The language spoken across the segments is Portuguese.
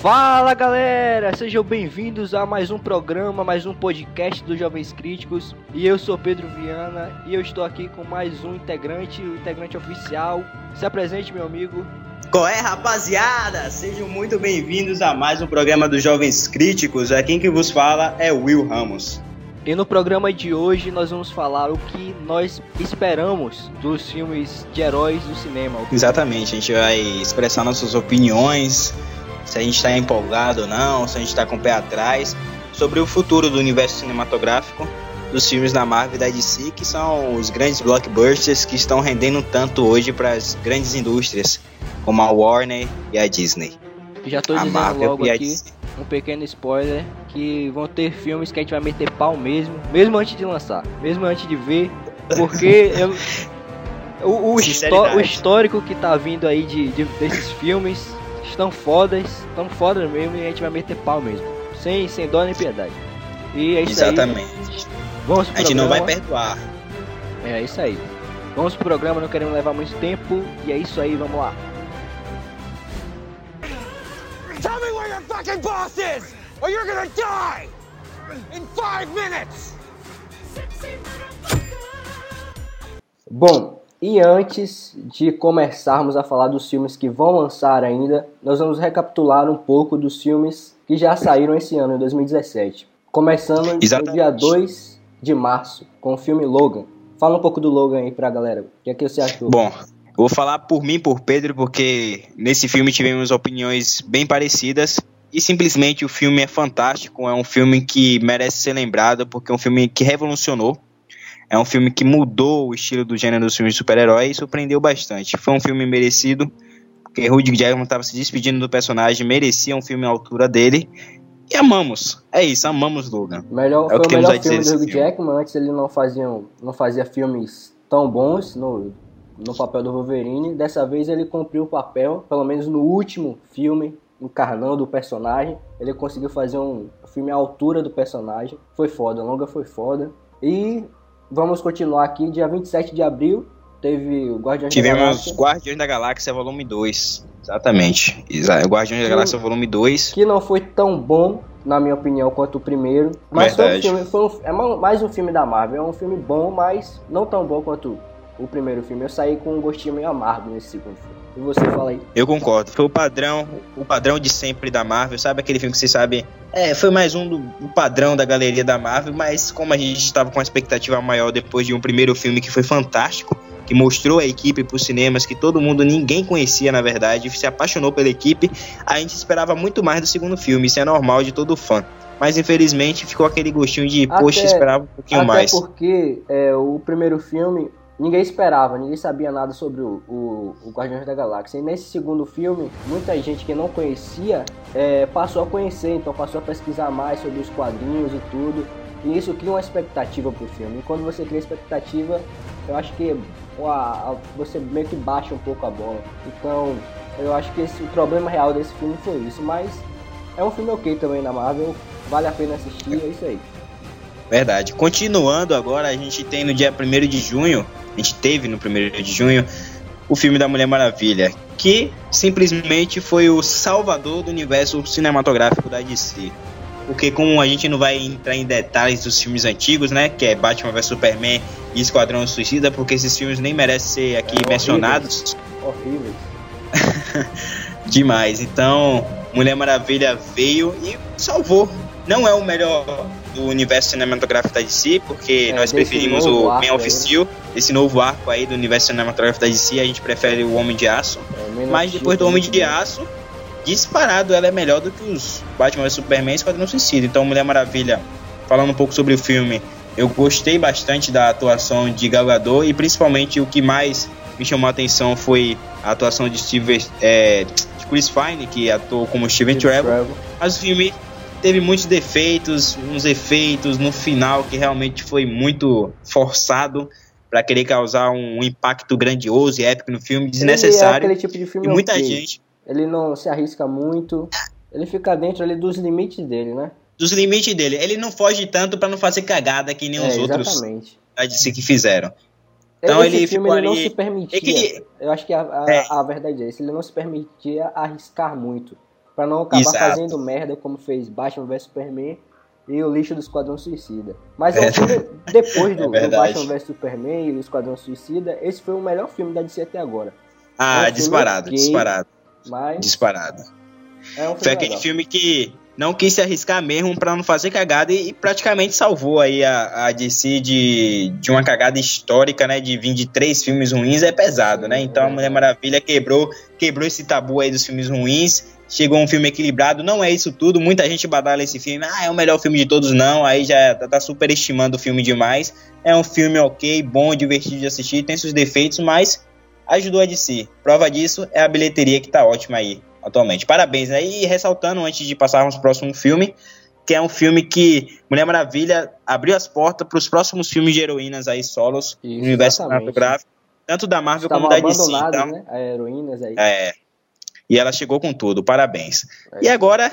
Fala galera, sejam bem-vindos a mais um programa, mais um podcast dos Jovens Críticos. E eu sou Pedro Viana e eu estou aqui com mais um integrante, o integrante oficial. Se apresente, meu amigo. Qual é, rapaziada? Sejam muito bem-vindos a mais um programa dos Jovens Críticos. Aqui quem que vos fala é Will Ramos. E no programa de hoje nós vamos falar o que nós esperamos dos filmes de heróis do cinema. Exatamente, a gente vai expressar nossas opiniões, se a gente está empolgado ou não, se a gente está com o pé atrás, sobre o futuro do universo cinematográfico dos filmes da Marvel e da DC, que são os grandes blockbusters que estão rendendo tanto hoje para as grandes indústrias, como a Warner e a Disney. Já estou dizendo Marvel logo aqui um pequeno spoiler que vão ter filmes que a gente vai meter pau mesmo, mesmo antes de lançar, mesmo antes de ver, porque eu, o, o, o, histórico que tá vindo aí de, de, desses filmes estão fodas, estão fodas mesmo e a gente vai meter pau mesmo, sem, sem dó nem piedade. E é isso Exatamente. aí. Vamos pro a gente programa. não vai perdoar. É isso aí. Vamos pro programa, não queremos levar muito tempo e é isso aí, vamos lá. Tell me where your fucking boss is, or you're gonna die in five minutes. Bom, e antes de começarmos a falar dos filmes que vão lançar ainda, nós vamos recapitular um pouco dos filmes que já saíram esse ano, em 2017. Começando no dia 2 de março, com o filme Logan. Fala um pouco do Logan aí pra galera. O que, é que você achou? Bom, Vou falar por mim, por Pedro, porque nesse filme tivemos opiniões bem parecidas. E simplesmente o filme é fantástico, é um filme que merece ser lembrado, porque é um filme que revolucionou. É um filme que mudou o estilo do gênero dos filmes de super-herói e surpreendeu bastante. Foi um filme merecido, porque Rudy Jackman estava se despedindo do personagem, merecia um filme à altura dele. E amamos. É isso, amamos Logan. Melhor, é foi o, o melhor filme do Hugh Jackman. Antes ele não fazia, não fazia filmes tão bons no, no papel do Wolverine. Dessa vez ele cumpriu o papel, pelo menos no último filme, encarnando o personagem. Ele conseguiu fazer um filme à altura do personagem. Foi foda, a longa foi foda. E vamos continuar aqui, dia 27 de abril, teve o Guardiões Tivemos da Galáxia. Guardiões da Galáxia volume 2. Exatamente. Guardiões da Galáxia volume 2. Que não foi tão bom, na minha opinião, quanto o primeiro. Mas foi um filme, foi um, é mais um filme da Marvel. É um filme bom, mas não tão bom quanto o primeiro filme. Eu saí com um gostinho meio amargo nesse segundo filme. E você fala aí? Eu concordo. Foi o padrão, o padrão de sempre da Marvel. Sabe aquele filme que você sabe? É, foi mais um do, do padrão da galeria da Marvel, mas como a gente estava com uma expectativa maior depois de um primeiro filme que foi fantástico, que mostrou a equipe para os cinemas que todo mundo, ninguém conhecia na verdade, se apaixonou pela equipe, a gente esperava muito mais do segundo filme. Isso é normal de todo fã mas infelizmente ficou aquele gostinho de, até, poxa, esperava um pouquinho até mais. Até porque é, o primeiro filme, ninguém esperava, ninguém sabia nada sobre o, o, o Guardiões da Galáxia. E nesse segundo filme, muita gente que não conhecia é, passou a conhecer, então passou a pesquisar mais sobre os quadrinhos e tudo. E isso cria uma expectativa pro filme. E quando você cria expectativa, eu acho que você meio que baixa um pouco a bola. Então, eu acho que esse, o problema real desse filme foi isso. Mas é um filme ok também na Marvel, vale a pena assistir, é isso aí. Verdade. Continuando agora, a gente tem no dia 1 de junho a gente teve no primeiro de junho o filme da Mulher Maravilha, que simplesmente foi o salvador do universo cinematográfico da DC. Porque como a gente não vai entrar em detalhes dos filmes antigos, né, que é Batman vs Superman e Esquadrão Suicida, porque esses filmes nem merecem ser aqui é, mencionados. Horríveis. Demais. Então, Mulher Maravilha veio e salvou. Não é o melhor do universo cinematográfico da DC, porque é, nós preferimos o Man of Steel, esse novo arco aí do universo cinematográfico da DC, a gente prefere o Homem de Aço. É, mas depois do Homem de Aço, disparado ela é melhor do que os Batman e Superman e Esquadrão Suicida. Então, Mulher Maravilha, falando um pouco sobre o filme, eu gostei bastante da atuação de Gal Gadot e principalmente o que mais me chamou a atenção foi a atuação de Steve, é, de Chris Pine, que atuou como Steven Trevor. Mas o filme teve muitos defeitos, uns efeitos no final que realmente foi muito forçado para querer causar um impacto grandioso e épico no filme, desnecessário. Ele é aquele tipo de filme e muita okay. gente. Ele não se arrisca muito. Ele fica dentro ali dos limites dele, né? Dos limites dele. Ele não foge tanto para não fazer cagada que nem é, os exatamente. outros da que fizeram. Então Esse ele filme ele ali... não se permitia. É ele... Eu acho que a, a, é. a verdade é essa. Ele não se permitia arriscar muito Pra não acabar Exato. fazendo merda como fez Batman vs Superman e o lixo do Esquadrão Suicida. Mas é. filme, depois do, é do Batman vs Superman e o Esquadrão Suicida, esse foi o melhor filme da DC até agora. Ah, é um disparado, okay, disparado. Mas... Disparado. É um foi aquele legal. filme que não quis se arriscar mesmo para não fazer cagada e, e, praticamente salvou aí a, a DC de, de uma cagada histórica, né? De vir de três filmes ruins é pesado, né? Então a Mulher Maravilha quebrou, quebrou esse tabu aí dos filmes ruins. Chegou um filme equilibrado, não é isso tudo. Muita gente badala esse filme, ah, é o melhor filme de todos, não. Aí já tá, tá superestimando o filme demais. É um filme ok, bom, divertido de assistir, tem seus defeitos, mas ajudou a DC. Prova disso é a bilheteria que tá ótima aí atualmente. Parabéns, né? E ressaltando, antes de passarmos para o próximo filme, que é um filme que Mulher Maravilha abriu as portas para os próximos filmes de heroínas aí solos no universo cinematográfico, tanto da Marvel como da DC. Então, né? A heroínas aí. É. E ela chegou com tudo, parabéns. É. E agora,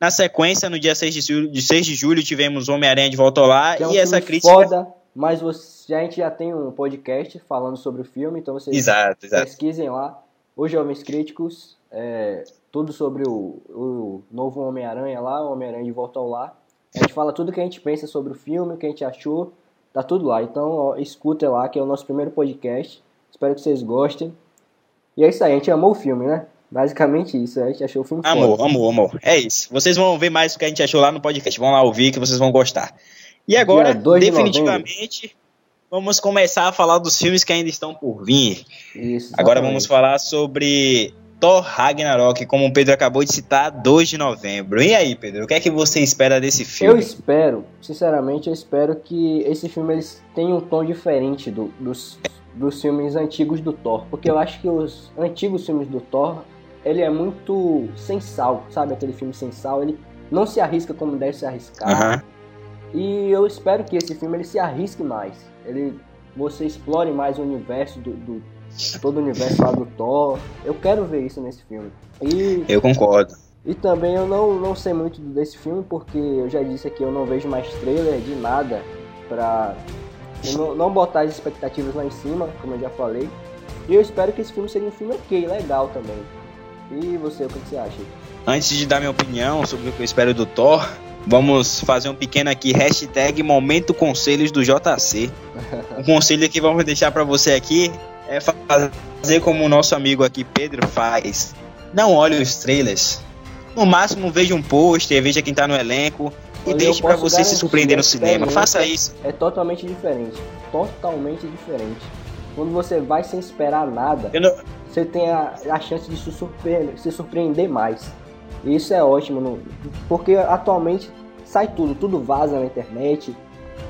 na sequência, no dia 6 de julho, de 6 de julho tivemos Homem-Aranha de volta lá é um e essa crítica. Foda, mas você, a gente já tem um podcast falando sobre o filme, então vocês exato, exato. pesquisem lá. Os Jovens Críticos, é, tudo sobre o, o novo Homem-Aranha lá, Homem-Aranha de Volta ao Lar. A gente fala tudo que a gente pensa sobre o filme, o que a gente achou, tá tudo lá. Então, ó, escuta lá, que é o nosso primeiro podcast. Espero que vocês gostem. E é isso aí, a gente amou o filme, né? Basicamente isso, a gente achou o filme Amor, foda. amor, amor. É isso. Vocês vão ver mais o que a gente achou lá no podcast. Vão lá ouvir que vocês vão gostar. E agora, definitivamente, de vamos começar a falar dos filmes que ainda estão por vir. Isso, agora vamos falar sobre Thor Ragnarok, como o Pedro acabou de citar, 2 de novembro. E aí, Pedro, o que é que você espera desse filme? Eu espero, sinceramente, eu espero que esse filme eles tenha um tom diferente do, dos, dos filmes antigos do Thor, porque eu acho que os antigos filmes do Thor, ele é muito sem sal, sabe? Aquele filme sem sal, ele não se arrisca como deve se arriscar. Uhum. E eu espero que esse filme ele se arrisque mais. Ele você explore mais o universo do, do todo o universo lá do Thor. Eu quero ver isso nesse filme. E, eu concordo. E também eu não, não sei muito desse filme, porque eu já disse aqui, eu não vejo mais trailer de nada pra não, não botar as expectativas lá em cima, como eu já falei. E eu espero que esse filme seja um filme ok, legal também. E você, o que você acha? Antes de dar minha opinião sobre o que eu espero do Thor, vamos fazer um pequeno aqui, hashtag Momento Conselhos do JC. um conselho que vamos deixar para você aqui é fazer como o nosso amigo aqui Pedro faz. Não olhe os trailers. No máximo veja um pôster, veja quem tá no elenco e deixe para você se surpreender no cinema. Faça isso. É totalmente diferente. Totalmente diferente. Quando você vai sem esperar nada, não... você tem a, a chance de se surpreender, se surpreender mais. E isso é ótimo, porque atualmente sai tudo, tudo vaza na internet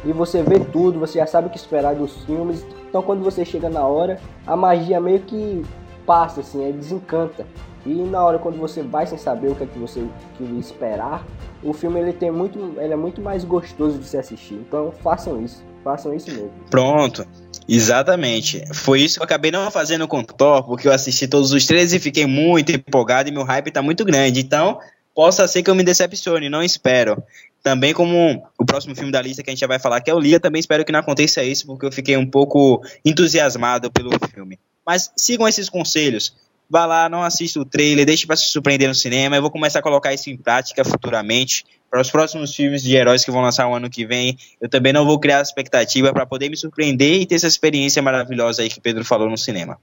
e você vê tudo, você já sabe o que esperar dos filmes. Então quando você chega na hora, a magia meio que passa, assim, é, desencanta. E na hora quando você vai sem saber o que é que você que esperar, o filme ele tem muito, ele é muito mais gostoso de se assistir. Então façam isso, façam isso mesmo. Pronto. Exatamente. Foi isso que eu acabei não fazendo com o Thor, porque eu assisti todos os três e fiquei muito empolgado e meu hype tá muito grande. Então, possa ser que eu me decepcione, não espero. Também como o próximo filme da lista que a gente já vai falar, que é o Liga, também espero que não aconteça isso, porque eu fiquei um pouco entusiasmado pelo filme. Mas sigam esses conselhos. Vá lá, não assista o trailer, deixe para se surpreender no cinema. Eu vou começar a colocar isso em prática futuramente. Para os próximos filmes de heróis que vão lançar o ano que vem, eu também não vou criar expectativa para poder me surpreender e ter essa experiência maravilhosa aí que o Pedro falou no cinema.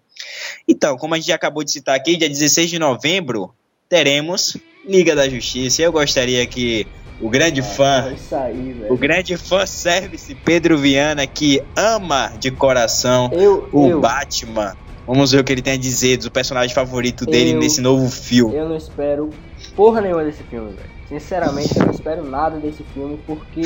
Então, como a gente acabou de citar aqui, dia 16 de novembro, teremos Liga da Justiça. Eu gostaria que o grande ah, fã, aí, o grande fã service Pedro Viana que ama de coração eu, o eu. Batman. Vamos ver o que ele tem a dizer do personagem favorito dele eu, nesse novo filme. Eu não espero porra nenhuma desse filme, velho. Sinceramente, eu não espero nada desse filme porque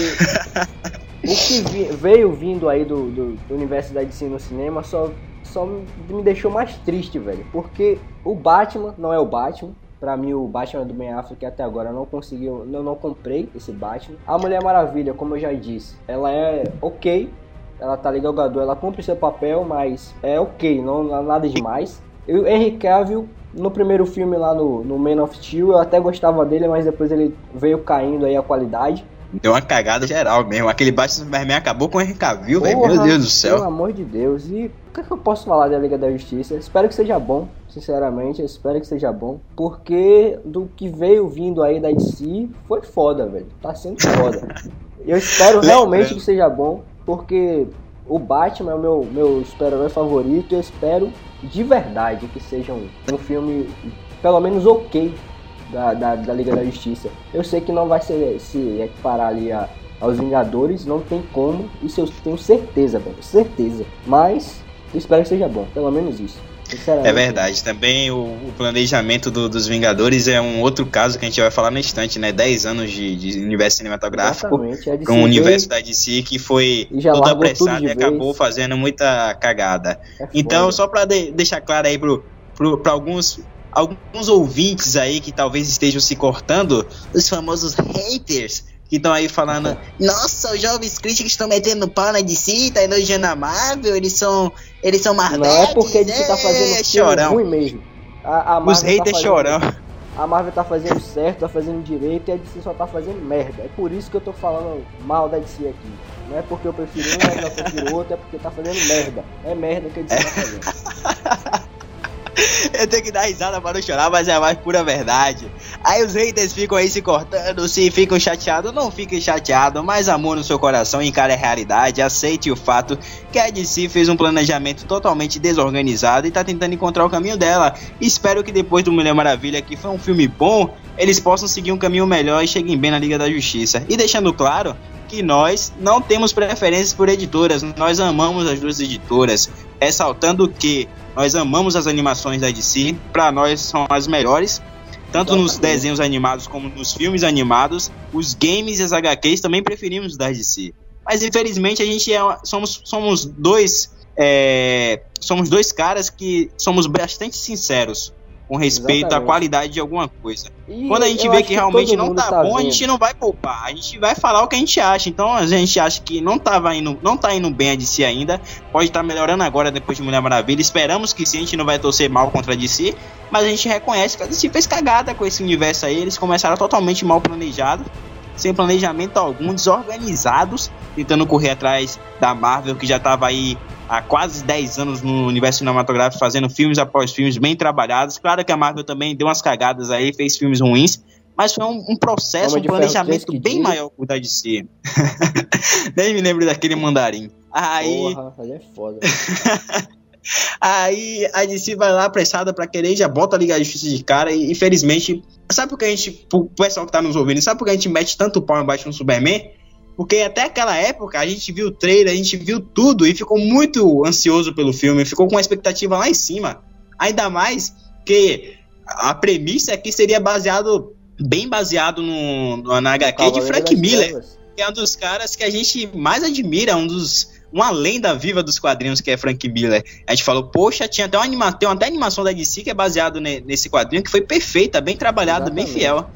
o que vi, veio vindo aí do, do, do universo da DC no cinema só, só me deixou mais triste, velho. Porque o Batman não é o Batman. Pra mim, o Batman do Ben Affleck até agora não conseguiu, eu não comprei esse Batman. A Mulher Maravilha, como eu já disse, ela é ok, ela tá legal, ela cumpre seu papel, mas é ok, não, não nada demais. E o Henry Cavill, no primeiro filme lá no, no Man of Steel, eu até gostava dele, mas depois ele veio caindo aí a qualidade. Deu uma cagada geral mesmo. Aquele Batman Superman acabou com o Henry Cavill, velho. Meu Deus do céu. Pelo amor de Deus. E o que, é que eu posso falar da Liga da Justiça? Espero que seja bom. Sinceramente, eu espero que seja bom. Porque do que veio vindo aí da DC foi foda, velho. Tá sendo foda. Eu espero realmente que seja bom. Porque o Batman é o meu, meu super-herói favorito. Eu espero de verdade que seja um, filme, pelo menos ok, da, da, da, Liga da Justiça. Eu sei que não vai ser, se equiparar ali a, aos Vingadores, não tem como. Isso eu tenho certeza, velho. Certeza. Mas espero que seja bom, pelo menos isso. É verdade. Também o, o planejamento do, dos Vingadores é um outro caso que a gente vai falar no instante, né? 10 anos de, de universo cinematográfico com o universo da DC que foi todo apressado e acabou vez. fazendo muita cagada. É então, só para de, deixar claro aí pra alguns alguns ouvintes aí que talvez estejam se cortando, os famosos haters, que estão aí falando, nossa, os jovens críticos estão metendo pau na DC, tá elogiando a Marvel, eles são, eles são Marvel. Não é porque a DC é, tá fazendo é, chorão. ruim mesmo. A, a os tá haters tá chorão. A Marvel tá fazendo certo, tá fazendo direito e a DC só tá fazendo merda. É por isso que eu tô falando mal da DC aqui. Não é porque eu prefiro um, não prefiro outro, é porque tá fazendo merda. É merda que a DC tá fazendo. Eu tenho que dar risada para não chorar, mas é a mais pura verdade. Aí os haters ficam aí se cortando, se ficam chateados, não fiquem chateados, mas amor no seu coração, encare a realidade, aceite o fato que a DC fez um planejamento totalmente desorganizado e tá tentando encontrar o caminho dela. Espero que depois do Mulher Maravilha, que foi um filme bom, eles possam seguir um caminho melhor e cheguem bem na Liga da Justiça. E deixando claro que nós não temos preferências por editoras, nós amamos as duas editoras, ressaltando que nós amamos as animações da DC, para nós são as melhores, tanto nos desenhos animados como nos filmes animados. Os games e as HQs também preferimos da DC. Mas infelizmente a gente é, somos, somos dois é, somos dois caras que somos bastante sinceros com respeito Exatamente. à qualidade de alguma coisa. E Quando a gente vê que, que realmente não tá, tá bom, vendo. a gente não vai poupar. A gente vai falar o que a gente acha. Então a gente acha que não tava indo, não tá indo bem a DC ainda. Pode estar tá melhorando agora depois de Mulher Maravilha. Esperamos que sim, a gente não vai torcer mal contra a DC, mas a gente reconhece que a DC fez cagada com esse universo aí. Eles começaram totalmente mal planejados sem planejamento algum, desorganizados, tentando correr atrás da Marvel, que já estava aí há quase 10 anos no universo cinematográfico, fazendo filmes após filmes bem trabalhados. Claro que a Marvel também deu umas cagadas aí, fez filmes ruins, mas foi um, um processo, um planejamento bem diz. maior que o da DC. Nem me lembro daquele mandarim. Aí. Porra, é foda. Aí a DC vai lá apressada pra querer, já bota a Liga da Justiça de cara e infelizmente. Sabe por que a gente. O pessoal que tá nos ouvindo, sabe por que a gente mete tanto pau embaixo no Superman? Porque até aquela época a gente viu o trailer, a gente viu tudo e ficou muito ansioso pelo filme, ficou com uma expectativa lá em cima. Ainda mais que a premissa aqui seria baseado, bem baseado no, no na HQ de Frank Miller, que é um dos caras que a gente mais admira, um dos uma lenda viva dos quadrinhos que é Frank Miller. A gente falou, poxa, tinha até uma, anima, tem até animação da DC que é baseado ne, nesse quadrinho que foi perfeita, bem trabalhada, bem fiel.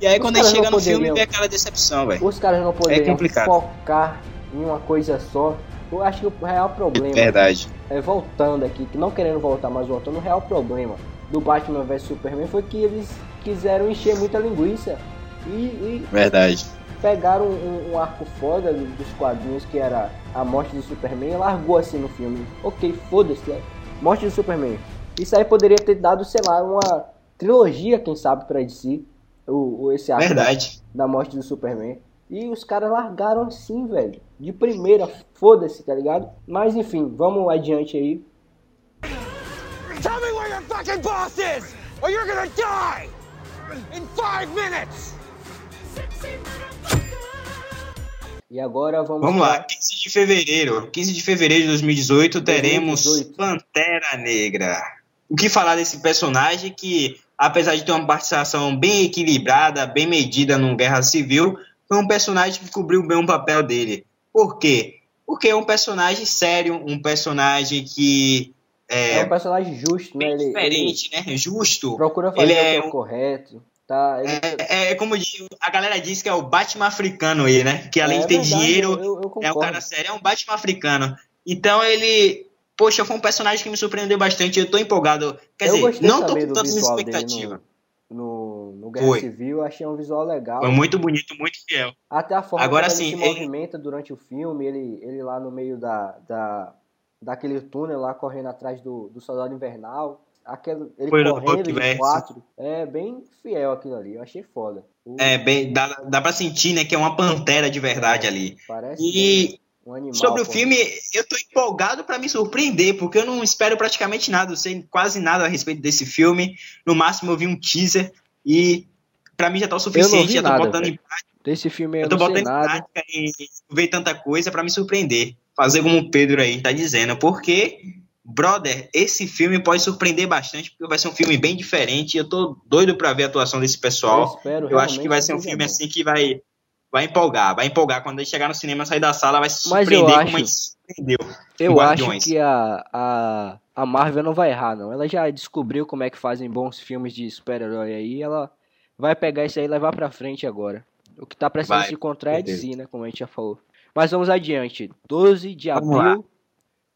E aí, Os quando ele chega no filme, vê aquela decepção, velho. Os caras não poderiam é focar em uma coisa só. Eu acho que o real problema. Verdade. É voltando aqui, que não querendo voltar, mas voltando, o real problema do Batman vs Superman foi que eles quiseram encher muita linguiça. E, e Verdade. Pegaram um, um, arco foda dos quadrinhos que era a morte do Superman e largou assim no filme. Ok, foda-se, né? Morte do Superman. Isso aí poderia ter dado, sei lá, uma trilogia, quem sabe, pra DC o, o esse arco da, da, morte do Superman. E os caras largaram assim, velho. De primeira, foda-se, tá ligado? Mas enfim, vamos adiante aí. Tell me where your fucking boss is, or you're gonna die in five minutes. E agora vamos. Vamos lá, 15 de fevereiro. 15 de fevereiro de 2018 teremos 2018. Pantera Negra. O que falar desse personagem que apesar de ter uma participação bem equilibrada, bem medida no Guerra Civil, foi um personagem que cobriu bem o papel dele. Por quê? Porque é um personagem sério, um personagem que é, é um personagem justo, né? Ele, diferente, ele né? Justo. Procura fazer ele é o correto. Tá, ele... é, é, como a galera diz que é o Batman africano aí, né? Que além é, de ter verdade, dinheiro, eu, eu é um cara sério, é um Batman africano. Então ele poxa, foi um personagem que me surpreendeu bastante. Eu tô empolgado. Quer eu dizer, não tô com tanta expectativa. no, no Guerra Foi. Civil, achei um visual legal. Foi muito bonito, muito fiel. Até a forma Agora, assim, ele se movimenta ele... durante o filme, ele, ele lá no meio da, da, daquele túnel lá correndo atrás do, do Soldado Invernal. Aquele, ele Foi correndo de quatro. É bem fiel aquilo ali, eu achei foda. O... É, bem, dá, dá pra sentir, né, que é uma pantera de verdade é, ali. Parece e... Um animal, Sobre o filme, eu tô empolgado para me surpreender, porque eu não espero praticamente nada, eu sei quase nada a respeito desse filme. No máximo eu vi um teaser e para mim já tá o suficiente, já tô nada, botando véio. em prática. Desse filme eu, eu tô botando em prática e ver tanta coisa para me surpreender. Fazer como o Pedro aí tá dizendo, porque brother, esse filme pode surpreender bastante, porque vai ser um filme bem diferente. Eu tô doido para ver a atuação desse pessoal. Eu, eu acho que vai ser um filme assim que vai vai empolgar, vai empolgar. Quando ele chegar no cinema, sair da sala, vai se surpreender Mas eu como acho, surpreendeu. Eu acho que a, a, a Marvel não vai errar, não. Ela já descobriu como é que fazem bons filmes de super-herói aí. Ela vai pegar isso aí e levar pra frente agora. O que tá precisando se encontrar é de si, né? Como a gente já falou. Mas vamos adiante. 12 de abril.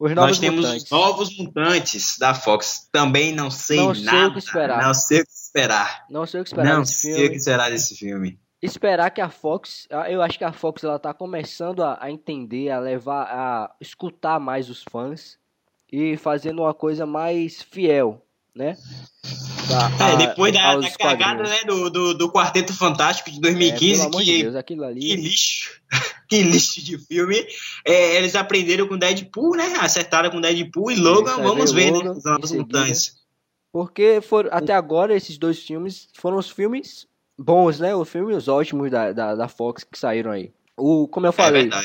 Os Nós temos mutantes. os novos mutantes da Fox. Também não sei não nada. Não sei o que esperar. Não sei o que esperar. Não sei o que esperar. Não sei filme. o que esperar desse filme esperar que a Fox, eu acho que a Fox ela tá começando a, a, entender, a levar, a escutar mais os fãs e fazendo uma coisa mais fiel, né? Da, é, depois da, da cagada né, do, do, do, Quarteto Fantástico de 2015, é, que, de Deus, ali... que lixo, que lixo de filme. É, eles aprenderam com Deadpool, né? Acertaram com Deadpool e Logan, Isso, vamos ver, né, Logan, né? Os novos mutantes. Porque for, até agora esses dois filmes foram os filmes bons, né? Os filmes ótimos da, da, da Fox que saíram aí. O, como eu é falei, é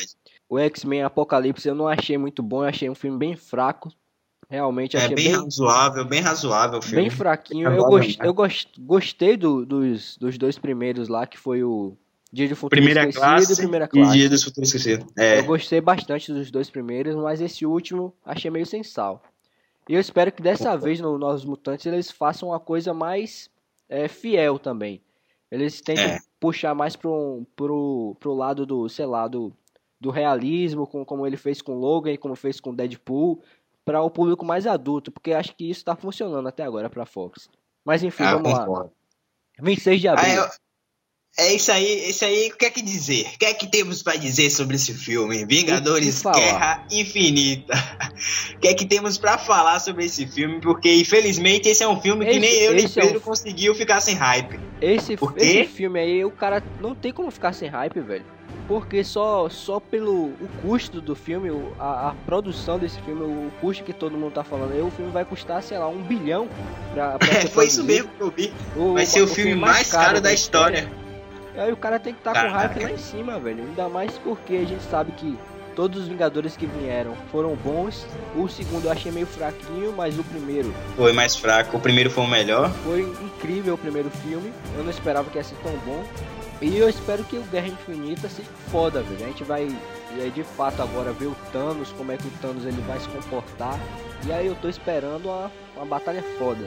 o X-Men Apocalipse eu não achei muito bom, eu achei um filme bem fraco. Realmente é achei bem, bem razoável, bem razoável o filme. Bem fraquinho. Eu, gost, eu gost, gostei do, dos, dos dois primeiros lá, que foi o Dia do Futuro primeira Esquecido classe e Primeira Classe. E Dia do Futuro Esquecido. É. Eu gostei bastante dos dois primeiros, mas esse último achei meio sem sal. E eu espero que dessa vez no Novos Mutantes eles façam uma coisa mais é, fiel também. Eles tentam é. puxar mais pro, pro, pro lado do, sei lá, do, do realismo, com, como ele fez com Logan e como fez com Deadpool, para o público mais adulto, porque acho que isso está funcionando até agora para Fox. Mas enfim, ah, vamos lá. 26 de abril. Ah, eu, é isso aí, isso aí, o que é que dizer? O que é que temos para dizer sobre esse filme? Vingadores Guerra Infinita. O que é que temos para falar sobre esse filme? Porque infelizmente esse é um filme que esse, nem eu nem Pedro é um... conseguiu ficar sem hype. Esse, esse filme aí, o cara não tem como ficar sem hype, velho. Porque só, só pelo o custo do filme, a, a, produção desse filme, o custo que todo mundo tá falando aí, o filme vai custar, sei lá, um bilhão pra, pra É, foi isso mesmo que eu vi. O, vai ser o, o filme, filme, mais caro, caro da história. história. Aí o cara tem que estar tá com hype lá em cima, velho. Ainda mais porque a gente sabe que todos os Vingadores que vieram foram bons. O segundo eu achei meio fraquinho, mas o primeiro. Foi mais fraco, o primeiro foi o melhor. Foi incrível o primeiro filme. Eu não esperava que ia ser tão bom. E eu espero que o Guerra Infinita seja foda, velho. A gente vai é, de fato agora ver o Thanos, como é que o Thanos ele vai se comportar. E aí eu tô esperando uma, uma batalha foda.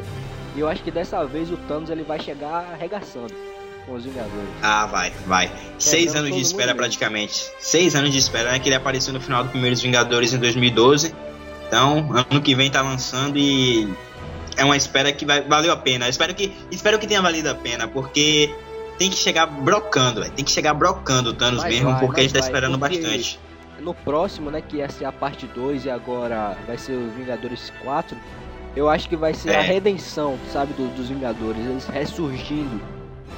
E eu acho que dessa vez o Thanos ele vai chegar arregaçando com os Vingadores. Ah, vai, vai. Seis anos de espera praticamente. Seis anos de espera, né? Que ele apareceu no final do Primeiros Vingadores em 2012. Então, ano que vem tá lançando e é uma espera que vai, valeu a pena. espero que, espero que tenha valido a pena, porque tem que chegar brocando, véio. tem que chegar brocando o Thanos mas mesmo, vai, porque a gente tá esperando bastante. No próximo, né, que ia ser a parte 2 e agora vai ser os Vingadores 4, eu acho que vai ser é. a redenção, sabe, do, dos Vingadores, eles ressurgindo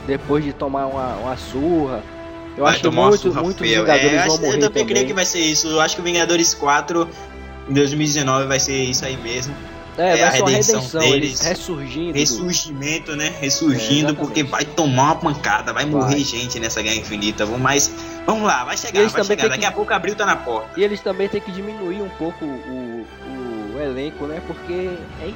depois de tomar uma, uma surra. Eu vai acho que muito, muitos Vingadores é, vão morrer Eu também creio que vai ser isso. Eu acho que o Vingadores 4 em 2019 vai ser isso aí mesmo. É, é a redenção, redenção deles, ressurgindo. Ressurgimento, né? Ressurgindo, é, porque vai tomar uma pancada, vai, vai, morrer gente nessa guerra infinita. Vamos mais. Vamos lá, vai chegar, vai chegar. Daqui que... a pouco abril tá na porta. E eles também têm que diminuir um pouco o, o, o elenco, né? Porque é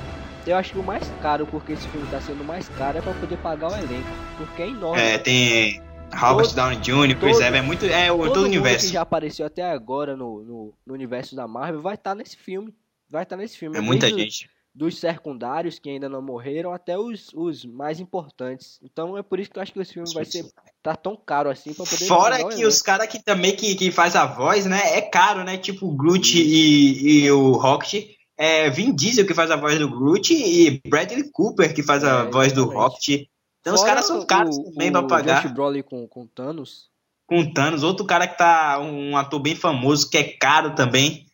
eu acho que o mais caro, porque esse filme tá sendo mais caro, é pra poder pagar o elenco. Porque é enorme. É, tem Robert Downey Jr., Chris Evans, é muito. É todo, todo o universo. que já apareceu até agora no, no, no universo da Marvel vai estar tá nesse filme. Vai estar tá nesse filme. É muita gente. Dos secundários que ainda não morreram até os, os mais importantes. Então é por isso que eu acho que esse filme vai ser tá tão caro assim pra poder. Fora que os caras que também que, que faz a voz, né? É caro, né? Tipo o Groot e, e o Rocket é Vin Diesel que faz a voz do Groot e Bradley Cooper que faz a é, voz do Rocket. Então Fora os caras são caros também pra pagar. Josh Brolin com, com Thanos. Com Thanos. Outro cara que tá. Um ator bem famoso, que é caro também.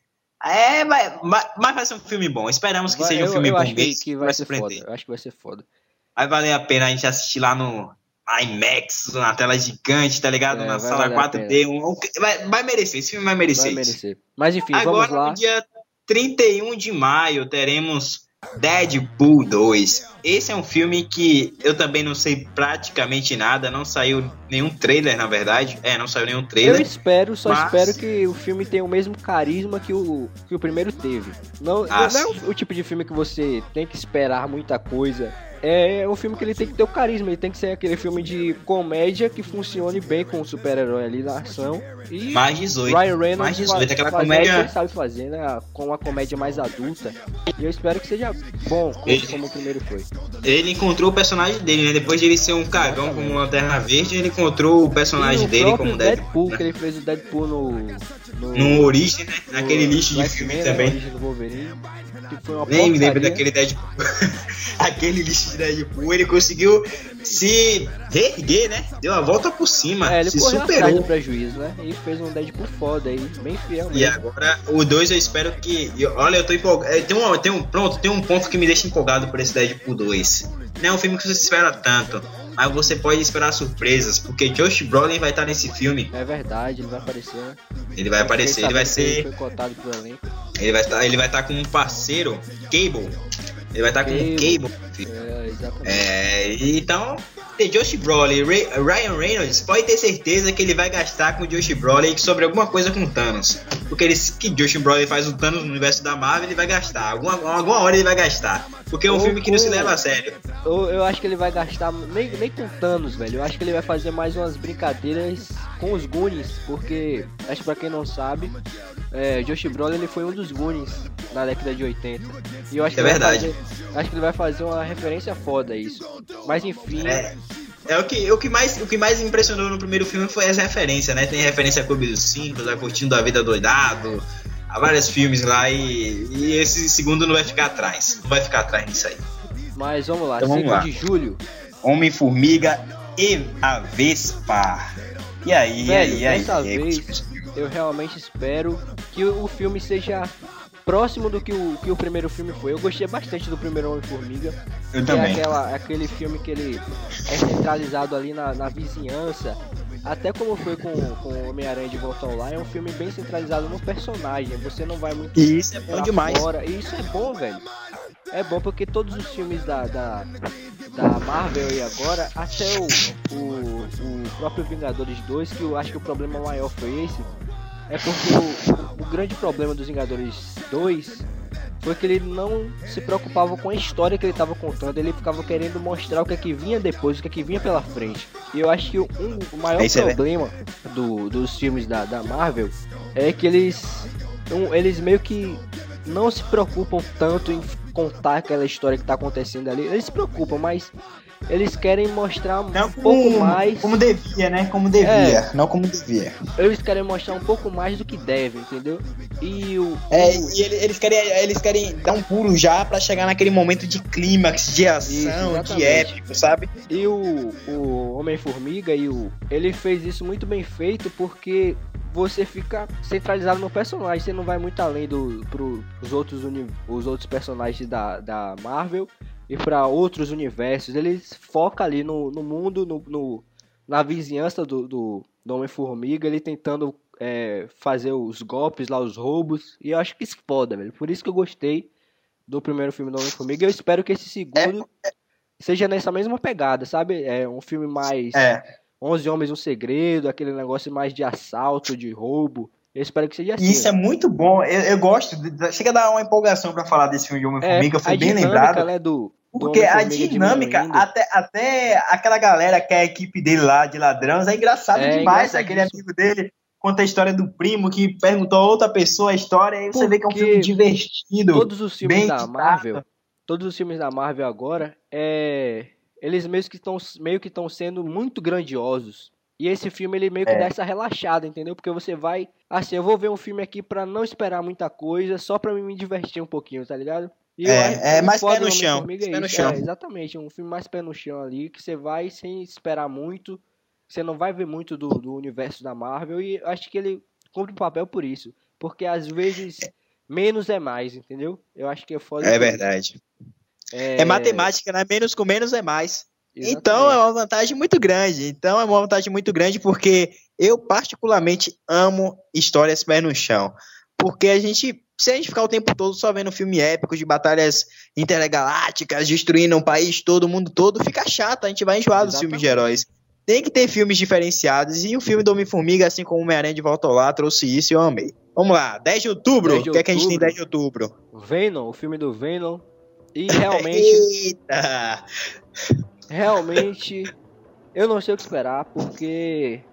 É, vai, vai, vai ser um filme bom. Esperamos que vai, seja um filme eu bom. Acho que, que vai, vai ser foda. Eu acho que vai ser foda. Vai valer a pena a gente assistir lá no IMAX, na tela gigante, tá ligado? É, na sala 4D. Um, vai, vai merecer, esse filme vai merecer. Vai merecer. Mas enfim, Agora, vamos lá. no dia 31 de maio, teremos Deadpool 2. Esse é um filme que eu também não sei praticamente nada, não saiu nenhum trailer, na verdade. É, não saiu nenhum trailer. Eu espero, só mas... espero que o filme tenha o mesmo carisma que o, que o primeiro teve. Não, ah, não é o, o tipo de filme que você tem que esperar muita coisa é um filme que ele tem que ter o carisma, ele tem que ser aquele filme de comédia que funcione bem com o super-herói ali na ação. E mais 18. Ryan Reynolds mais 18, aquela comédia que ele sabe fazer, né? Com uma comédia mais adulta. E eu espero que seja bom, como, ele, como o primeiro foi. Ele encontrou o personagem dele, né? Depois de ele ser um cagão Exatamente. como Lanterna Verde, ele encontrou o personagem dele como Deadpool. Deadpool né? que ele fez o Deadpool no. No, no Origem, né? Naquele lixo de filme né? também. No Wolverine, que foi uma Nem me lembro daquele Deadpool. Aquele lixo de Deadpool, ele conseguiu se reerguer, né? Deu a volta por cima. É, ele se correu superou. do prejuízo, né? E fez um Deadpool foda aí, bem fiel. Mesmo. E agora, o 2 eu espero que. Olha, eu tô empolgado. É, tem um, tem um, pronto, tem um ponto que me deixa empolgado por esse Deadpool 2. Não é um filme que você espera tanto. Mas você pode esperar surpresas, porque Josh Brolin vai estar nesse filme. É verdade, ele vai aparecer. Né? Ele vai aparecer, ele vai ser. Ele vai estar, ele vai estar com um parceiro, Cable. Ele vai estar com um Cable. É, exatamente. É, então, ter Josh Brolin Ray, Ryan Reynolds, pode ter certeza que ele vai gastar com o Josh Brolin sobre alguma coisa com Thanos. Porque ele, que Josh Brolin faz o Thanos no universo da Marvel, ele vai gastar. Alguma, alguma hora ele vai gastar. Porque é um filme que não se leva a sério. Eu, eu acho que ele vai gastar nem, nem com Thanos, velho. Eu acho que ele vai fazer mais umas brincadeiras com os Goonies. Porque, acho que pra quem não sabe, é, Josh Brolin ele foi um dos Goonies na década de 80. E eu acho que é verdade. Fazer, acho que ele vai fazer uma referência foda a isso. Mas enfim. É. É o que, o, que mais, o que mais impressionou no primeiro filme foi as referências, né? Tem referência a Clube dos Cinco, a Curtindo a Vida Doidado, há vários filmes lá e, e esse segundo não vai ficar atrás. Não vai ficar atrás nisso aí. Mas vamos lá, então, vamos 5 lá. de julho. Homem-Formiga e a Vespa. E aí, Velho, e aí, dessa aí, vez eu realmente espero que o filme seja próximo do que o, que o primeiro filme foi. Eu gostei bastante do primeiro Homem-Formiga. Eu é também. É aquela, aquele filme que ele é centralizado ali na, na vizinhança até como foi com, com Homem-Aranha de Volta ao Lar, é um filme bem centralizado no personagem. Você não vai muito. E isso é bom demais. Fora. E isso é bom, velho. É bom porque todos os filmes da, da, da Marvel e agora, até o, o, o próprio Vingadores 2, que eu acho que o problema maior foi esse, é porque o, o grande problema dos Vingadores 2 foi que ele não se preocupava com a história que ele estava contando, ele ficava querendo mostrar o que é que vinha depois, o que é que vinha pela frente. E eu acho que um, o maior é problema do, dos filmes da, da Marvel é que eles, um, eles meio que não se preocupam tanto em contar aquela história que está acontecendo ali. Eles se preocupam, mas eles querem mostrar um não pouco mais. Como devia, né? Como devia, é, não como devia. Eles querem mostrar um pouco mais do que deve, entendeu? E o. É, o... e eles querem, eles querem dar um pulo já para chegar naquele momento de clímax, de ação, isso, de épico, sabe? E o, o Homem-Formiga e o. Ele fez isso muito bem feito porque você fica centralizado no personagem, você não vai muito além do pro, os outros os outros personagens da, da Marvel e para outros universos. Eles foca ali no, no mundo, no, no, na vizinhança do, do, do Homem-Formiga, ele tentando é, fazer os golpes lá, os roubos. E eu acho que isso foda, velho. Por isso que eu gostei do primeiro filme do Homem-Formiga. Eu espero que esse segundo é, seja nessa mesma pegada, sabe? É um filme mais. É. 11 Homens um Segredo, aquele negócio mais de assalto, de roubo. Eu espero que seja assim. Isso é né? muito bom. Eu, eu, gosto. Chega a dar uma empolgação para falar desse filme de Homem-Formiga. É, foi bem lembrado. Né, do, porque a dinâmica, até, até aquela galera que é a equipe dele lá de ladrões, é engraçado é, demais. Aquele amigo dele conta a história do primo que perguntou a outra pessoa a história, e você vê que é um filme divertido. Todos os filmes da Marvel, todos os filmes da Marvel agora, é, eles meio que estão meio que estão sendo muito grandiosos. E esse filme ele meio que é. dá essa relaxada, entendeu? Porque você vai, assim, eu vou ver um filme aqui para não esperar muita coisa, só para me divertir um pouquinho, tá ligado? E é, é mais pé no chão. É pé no chão. É, exatamente, um filme mais pé no chão ali, que você vai sem esperar muito, você não vai ver muito do, do universo da Marvel, e acho que ele cumpre o papel por isso. Porque às vezes menos é mais, entendeu? Eu acho que é foda. É verdade. É... é matemática, né? Menos com menos é mais. Exatamente. Então é uma vantagem muito grande. Então é uma vantagem muito grande porque eu particularmente amo histórias pé no chão. Porque a gente se a gente ficar o tempo todo só vendo filme épico de batalhas intergalácticas, destruindo um país todo, o mundo todo, fica chato, a gente vai enjoar dos filmes de heróis. Tem que ter filmes diferenciados, e o filme do Homem-Formiga, assim como o Homem-Aranha de Volta Lá, trouxe isso e eu amei. Vamos lá, 10 de outubro, o que é que a gente tem 10 de outubro? Venom, o filme do Venom, e realmente... Eita! Realmente, eu não sei o que esperar, porque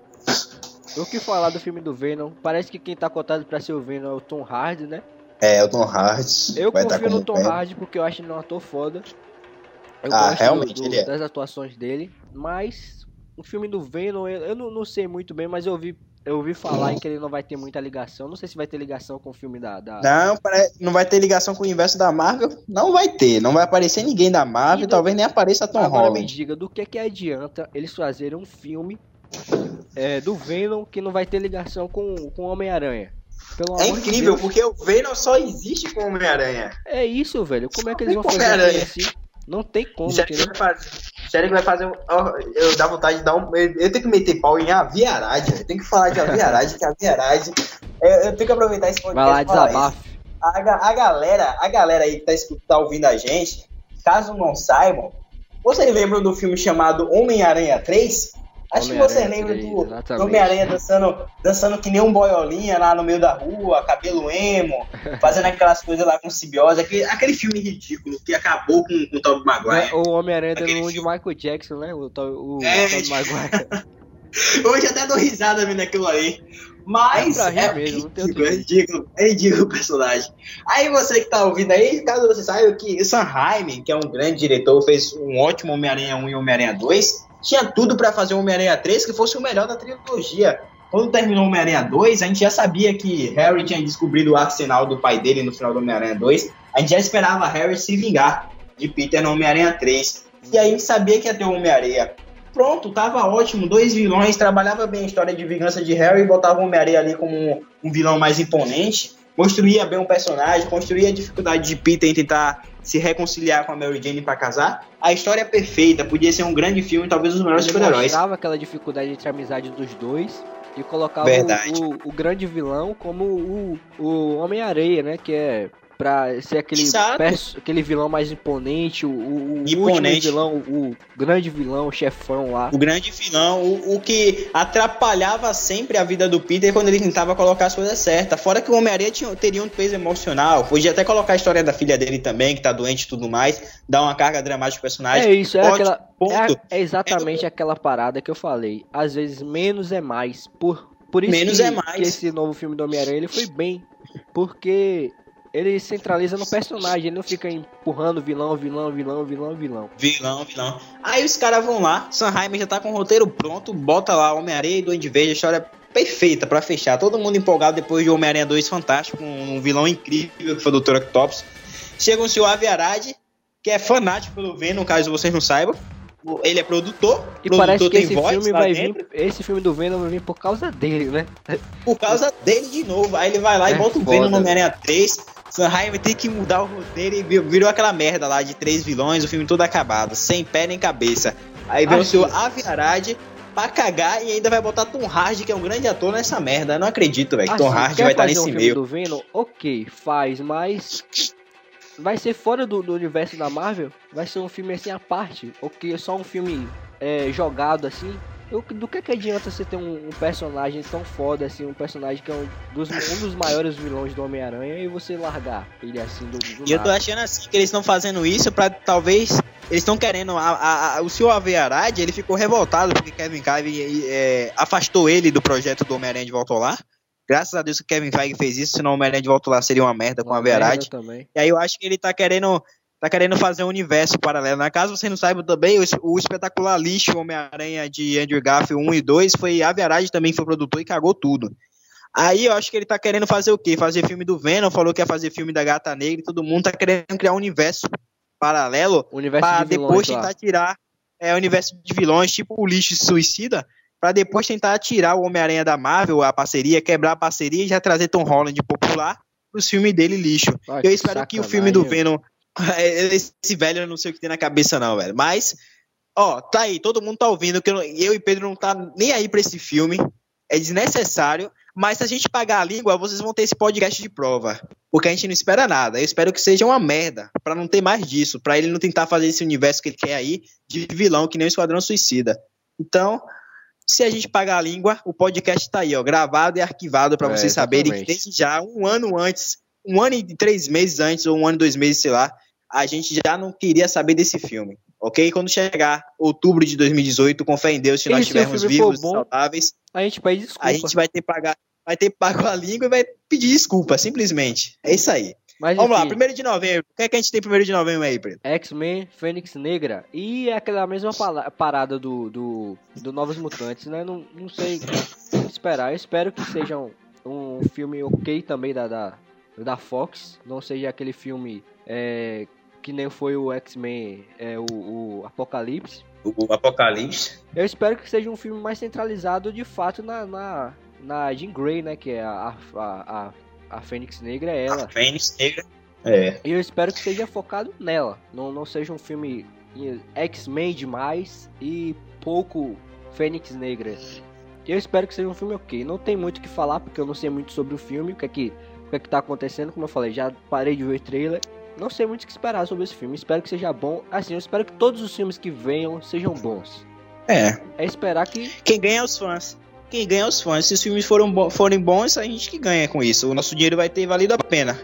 o que falar do filme do Venom? Parece que quem tá cotado pra ser o Venom é o Tom Hardy, né? É, o Tom Hardy. Eu tá confio no Tom Hardy porque eu acho ele um ator foda. Eu ah, realmente, do, do, é. das atuações dele. Mas o filme do Venom, eu, eu não, não, sei muito bem, mas eu ouvi, eu ouvi falar em que ele não vai ter muita ligação. Não sei se vai ter ligação com o filme da. da... Não, não vai ter ligação com o universo da Marvel. Não vai ter. Não vai aparecer ninguém da Marvel. Do... Talvez nem apareça Tom Agora Holland. me diga, do que, que adianta eles fazerem um filme é, do Venom que não vai ter ligação com, com Homem-Aranha. é incrível, de porque o Venom só existe com Homem-Aranha. É isso, velho. Como é que eles vão fazer assim? Não tem como. Sério que fazer. Sério que vai fazer. Eu dá vontade de dar um. Eu tenho que meter pau em Aviarade. Eu tenho que falar de Aviarade, que Aviarade. Eu, eu tenho que aproveitar esse podcast. Vai lá, desabafe. A, a, galera, a galera aí que tá, tá ouvindo a gente, caso não saibam, vocês lembram do filme chamado Homem-Aranha 3? Acho que você lembra do, do Homem-Aranha dançando, dançando que nem um boiolinha lá no meio da rua, cabelo emo, fazendo aquelas coisas lá com simbiose, aquele, aquele filme ridículo que acabou com, com o Tobey Maguire. O Homem-Aranha dando um de Michael Jackson, né? O, o, o é, Tobey Maguire. Hoje até dou risada vendo aquilo aí. Mas é, é mesmo, ridículo, é ridículo, é ridículo o personagem. Aí você que tá ouvindo aí, caso você saiba que Sanheim, que é um grande diretor, fez um ótimo Homem-Aranha 1 e Homem-Aranha 2, tinha tudo para fazer o Homem-Aranha 3 que fosse o melhor da trilogia. Quando terminou o Homem-Aranha 2, a gente já sabia que Harry tinha descobrido o arsenal do pai dele no final do Homem-Aranha 2. A gente já esperava Harry se vingar de Peter no Homem-Aranha 3. E aí sabia que ia ter o Homem-Aranha. Pronto, tava ótimo. Dois vilões, trabalhava bem a história de vingança de Harry, botava o Homem-Aranha ali como um vilão mais imponente construía bem um personagem, construía a dificuldade de Peter em tentar se reconciliar com a Mary Jane para casar. A história é perfeita, podia ser um grande filme, talvez os melhores super-heróis. mostrava aquela dificuldade entre a amizade dos dois e colocava o, o, o, grande vilão como o, o Homem-Areia, né? Que é pra ser aquele, aquele vilão mais imponente, o, o imponente. vilão, o grande vilão, o chefão lá. O grande vilão, o, o, que atrapalhava sempre a vida do Peter quando ele tentava colocar as coisas certas. Fora que o Homem-Aranha teria um peso emocional, podia até colocar a história da filha dele também, que tá doente e tudo mais, dar uma carga dramática pro personagem. É isso, é, aquela, é, é exatamente é aquela parada que eu falei. Às vezes menos é mais, por por isso Menos que, é mais. que esse novo filme do Homem-Aranha ele foi bem. Porque ele centraliza no personagem, ele não fica empurrando vilão, vilão, vilão, vilão, vilão. Vilão, vilão. Aí os caras vão lá, Sanheim já tá com o roteiro pronto, bota lá Homem-Aranha e Duende Verde, a história perfeita para fechar. Todo mundo empolgado depois de Homem-Aranha 2 fantástico, um vilão incrível que foi o Dr. Octopus. Chega o seu Avi Arad, que é fanático pelo Venom, caso vocês não saibam. Ele é produtor, e produtor parece que esse filme vai vir, esse filme do Venom vai vir por causa dele, né? Por causa dele de novo. Aí ele vai lá é e bota o Venom no Homem-Aranha 3 Sanheim tem que mudar o roteiro e virou aquela merda lá de três vilões, o filme todo acabado, sem pé nem cabeça. Aí vem o seu Avi Arad pra cagar e ainda vai botar Tom Hardy, que é um grande ator, nessa merda. Eu não acredito, velho, que Tom Hardy vai estar nesse um meio. Do Venom? Ok, faz, mas vai ser fora do, do, universo da Marvel? Vai ser um filme assim à parte? Ok, só um filme é, jogado assim? Eu, do que, que adianta você ter um, um, personagem tão foda assim, um personagem que é um dos, um dos maiores vilões do Homem-Aranha e você largar ele assim do, do E eu tô achando assim que eles estão fazendo isso para talvez eles estão querendo a, a, a, o seu Avearad, ele ficou revoltado porque Kevin Feige é, afastou ele do projeto do Homem-Aranha de Volta lá. Graças a Deus que Kevin Feige fez isso, senão o Homem-Aranha de Volta lá seria uma merda com a Avearad. E aí eu acho que ele tá querendo tá querendo fazer um universo paralelo. Na caso você não saiba também, o, o espetacular lixo Homem-Aranha de Andrew Garfield 1 e 2 foi Avi Arad também foi produtor e cagou tudo. Aí eu acho que ele tá querendo fazer o quê? Fazer filme do Venom, falou que ia fazer filme da Gata Negra e todo mundo tá querendo criar um universo paralelo universo pra de vilões, depois lá. tentar tirar é, o universo de vilões, tipo o lixo suicida, pra depois tentar tirar o Homem-Aranha da Marvel, a parceria, quebrar a parceria e já trazer Tom Holland popular pros filmes dele lixo. Ah, eu espero que o filme do. Venom. Esse velho eu não sei o que tem na cabeça, não, velho. Mas, ó, tá aí, todo mundo tá ouvindo que eu, eu e Pedro não tá nem aí pra esse filme. É desnecessário. Mas se a gente pagar a língua, vocês vão ter esse podcast de prova. Porque a gente não espera nada. Eu espero que seja uma merda. Pra não ter mais disso. Pra ele não tentar fazer esse universo que ele quer aí de vilão, que nem o Esquadrão Suicida. Então, se a gente pagar a língua, o podcast tá aí, ó, gravado e arquivado pra É, vocês saberem que exatamente. desde já, um ano antes, um ano e três meses antes, ou um ano e dois meses, sei lá, a gente já não queria saber desse filme. Ok? Quando chegar outubro de 2018, com fé em Deus, se E nós estivermos vivos, bom, saudáveis, A gente pede desculpa. a gente vai ter que pagar, vai ter que pagar a língua e vai pedir desculpa, simplesmente. É isso aí. Mas, Vamos lá, enfim, primeiro de novembro. O que é que a gente tem primeiro de novembro aí, Pedro? X-Men, Fênix Negra e é aquela mesma parada do, do, do Novos Mutantes, né? Não, não sei o que esperar. Eu espero que seja um, um filme ok também da, da, da Fox. Não seja aquele filme é, que nem foi o X-Men, é, o, o Apocalipse. O Apocalipse. Eu espero que seja um filme mais centralizado de fato na, na, na Jean Grey, né? Que é a, a, a, a Fênix Negra, é ela. A Fênix Negra. É. E eu espero que seja focado nela. Não, não seja um filme X-Men demais e pouco Fênix Negra. Eu espero que seja um filme ok. Não tem muito o que falar, porque eu não sei muito sobre o filme, o que é que, o que, é que tá acontecendo. Como eu falei, já parei de ver o trailer. Não sei muito o que esperar sobre esse filme. Espero que seja bom. Assim, eu espero que todos os filmes que venham sejam bons. É. É esperar que. Quem ganha é os fãs. Quem ganha é os fãs. Se os filmes foram bo- forem bons, a gente que ganha com isso. O nosso dinheiro vai ter valido a pena.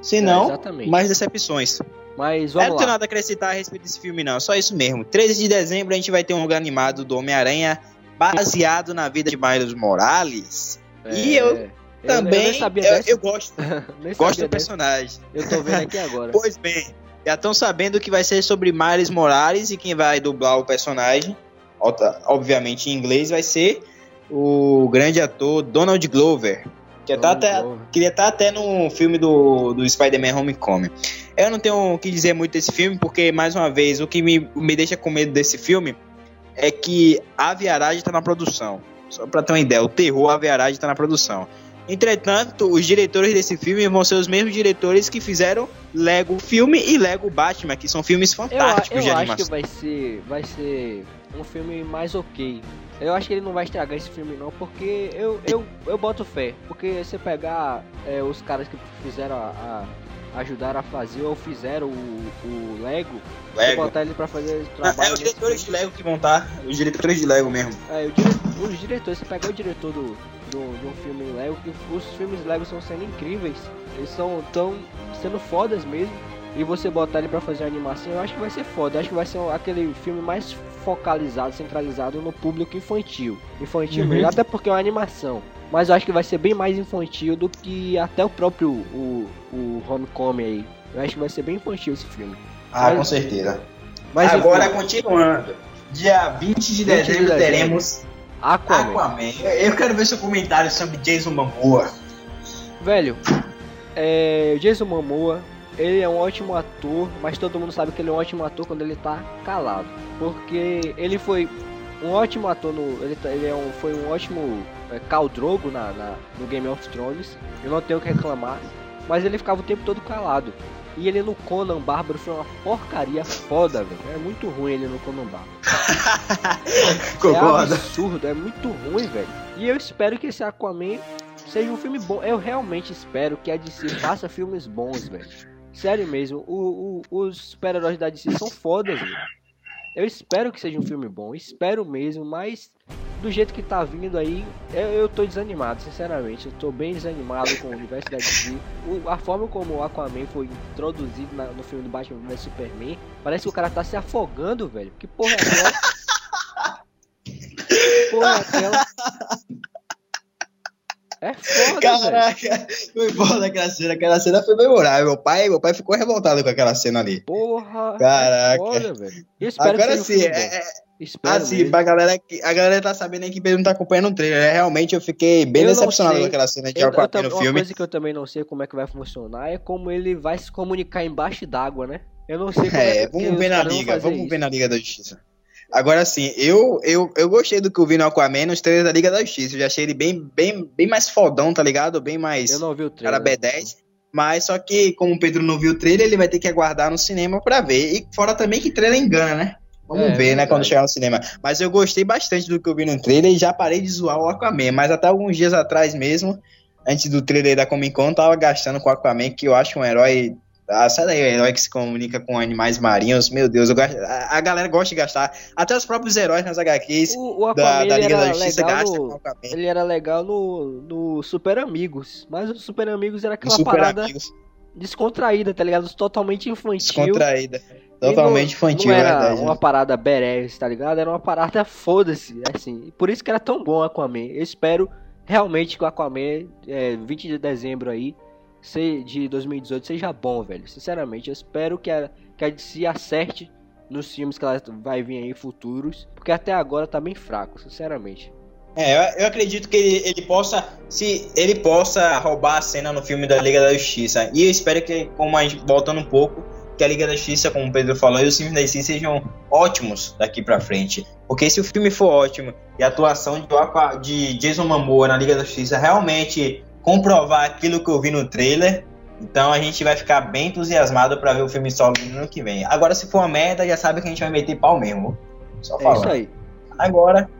Se É, não, exatamente. mais decepções. Mas Eu não vamos tenho nada a acrescentar a respeito desse filme, não. Só isso mesmo. 13 de dezembro a gente vai ter um lugar animado do Homem-Aranha baseado na vida de Miles Morales. E eu É, Também, eu, dessa. eu gosto, gosto do dessa. personagem. Eu tô vendo aqui agora. Pois bem, já estão sabendo que vai ser sobre Miles Morales e quem vai dublar o personagem, obviamente em inglês, vai ser o grande ator Donald Glover. Que tá até, Glover. queria estar até no filme do, do Spider-Man Homecoming. Eu não tenho o que dizer muito desse filme, porque, mais uma vez, o que me, me deixa com medo desse filme é que a viaragem tá na produção. Só pra ter uma ideia, o terror, a viaragem tá na produção. Entretanto, os diretores desse filme vão ser os mesmos diretores que fizeram Lego Filme e Lego Batman, que são filmes Eu, a- fantásticos de eu acho animação. que vai ser, vai ser um filme mais ok. Eu acho que ele não vai estragar esse filme não, porque eu, eu, eu boto fé. Porque você pegar é, os caras que fizeram a, a- ajudaram a fazer ou fizeram o, o Lego, Lego. botar ele pra fazer o Ah, trabalho. É os diretores de. Lego que vão estar. Os diretores de Lego mesmo. É, dire- os diretores, você pegar o diretor do, do, de um filme Lego, que os filmes Lego estão sendo incríveis, eles são tão sendo fodas mesmo. E você botar ele pra fazer animação, eu acho que vai ser foda. Eu acho que vai ser aquele filme mais focalizado, centralizado no público infantil. Infantil Uhum. mesmo, até porque é uma animação. Mas eu acho que vai ser bem mais infantil do que até o próprio o, o Homecoming aí. Eu acho que vai ser bem infantil esse filme. Ah, Mas- com certeza. Mas Agora, enfim, continuando. Dia 20 de 20 de dezembro dezembro. teremos Aquaman. Aquaman. Eu quero ver seu comentário sobre Jason Momoa. Velho, é, Jason Momoa, ele é um ótimo ator, mas todo mundo sabe que ele é um ótimo ator quando ele tá calado. Porque ele foi um ótimo ator no. Ele, tá- ele é um, foi um ótimo é, Khal Drogo na, na- no Game of Thrones. Eu não tenho o que reclamar. Mas ele ficava o tempo todo calado. E ele no Conan Bárbaro foi uma porcaria foda, velho. É muito ruim ele no Conan Bárbaro. É absurdo, é muito ruim, velho. E eu espero que esse Aquaman seja um filme bom. Eu realmente espero que a DC faça filmes bons, velho. Sério mesmo, o, o- os super-heróis da DC são fodas, velho. Eu espero que seja um filme bom, espero mesmo, mas do jeito que tá vindo aí, eu, eu tô desanimado, sinceramente. Eu tô bem desanimado com o universo da DC. O- a forma como o Aquaman foi introduzido na- no filme do Batman vs Superman, parece que o cara tá se afogando, velho. Que porra é aquela? Que porra é aquela? É foda, Caraca, foi foda aquela cena. Aquela cena foi memorável. Meu pai, meu pai ficou revoltado com aquela cena ali. Porra. Caraca. É foda, velho. Agora sim, é, é, assim, pra galera que. A galera tá sabendo aí que não tá acompanhando o trailer. Né? Realmente eu fiquei bem eu decepcionado com aquela cena de eu, eu, no filme. Uma coisa que eu também não sei como é que vai funcionar é como ele vai se comunicar embaixo d'água, né? Eu não sei como é, é vamos ver na liga, vamos isso. ver na Liga da Justiça. Agora sim, eu, eu, eu gostei do que eu vi no Aquaman nos trailers da Liga da Justiça. Eu já achei ele bem, bem, bem mais fodão, tá ligado? Bem mais. Eu não vi o trailer. Cara B10. Mas só que, como o Pedro não viu o trailer, ele vai ter que aguardar no cinema pra ver. E fora também que trailer engana, né? Vamos é, ver, né, quando chegar no cinema. Mas eu gostei bastante do que eu vi no trailer e já parei de zoar o Aquaman. Mas até alguns dias atrás mesmo, antes do trailer da Comic Con, tava gastando com o Aquaman, que eu acho um herói ah, sai daí, o herói que se comunica com animais marinhos. Meu Deus, a, a, galera gosta de gastar. Até os próprios heróis nas HQs o, o da, da Liga da Justiça gastam. Ele era legal no, no Super Amigos. Mas o Super Amigos era aquela parada Amigos. descontraída, tá ligado? Totalmente infantil. Descontraída. Totalmente infantil, não era verdade, uma né? parada berés, tá ligado? Era uma parada foda-se, assim. Por isso que era tão bom o Aquaman. Eu espero realmente que o Aquaman, é, 20 de dezembro aí, de 2018 seja bom, velho. Sinceramente, eu espero que a, que a DC acerte nos filmes que ela vai vir aí futuros, porque até agora tá bem fraco, sinceramente. É, eu, acredito que ele, ele, possa se ele possa roubar a cena no filme da Liga da Justiça. E eu espero que, como a gente voltando um pouco, que a Liga da Justiça, como o Pedro falou, e os filmes da DC sejam ótimos daqui para frente. Porque se o filme for ótimo e a atuação de, de Jason Momoa na Liga da Justiça realmente comprovar aquilo que eu vi no trailer. Então a gente vai ficar bem entusiasmado para ver o filme solo no ano que vem. Agora, se for uma merda, já sabe que a gente vai meter pau mesmo. Só falar. É isso aí. Agora,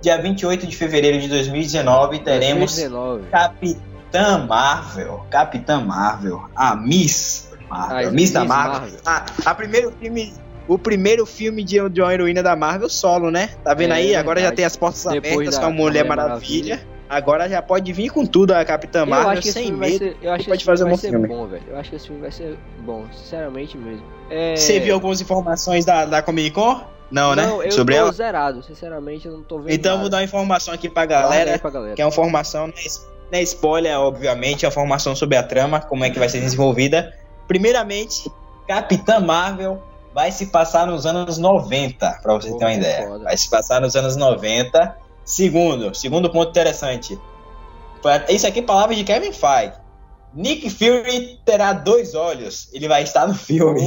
dia 28 de fevereiro de 2019, teremos 2019. Capitã Marvel. Capitã Marvel. A Miss Marvel. Ah, Miss da Marvel. Marvel. Ah, a primeiro filme o primeiro filme de, de uma heroína da Marvel solo, né? Tá vendo é, aí? Agora já tem as portas Depois abertas com a Mulher, Mulher Maravilha. Maravilha. Agora já pode vir com tudo a Capitã Marvel sem medo. Ser, eu acho que pode fazer um filme. bom, velho. Eu acho que esse filme vai ser bom, sinceramente mesmo. É... Você viu algumas informações da, da Comic Con? Não, né? Eu Sobre tô ela? zerado, sinceramente, eu não tô vendo. Então nada. vou dar uma informação aqui pra galera, pra galera. Que é uma informação, não é spoiler, obviamente, é uma informação sobre a trama, como é que vai ser desenvolvida. Primeiramente, Capitã Marvel vai se passar nos anos 90, pra você ter uma ideia. Foda. Vai se passar nos anos 90 Segundo, segundo ponto interessante. Isso aqui é palavra de Kevin Feige. Nick Fury terá dois olhos. Ele vai estar no filme.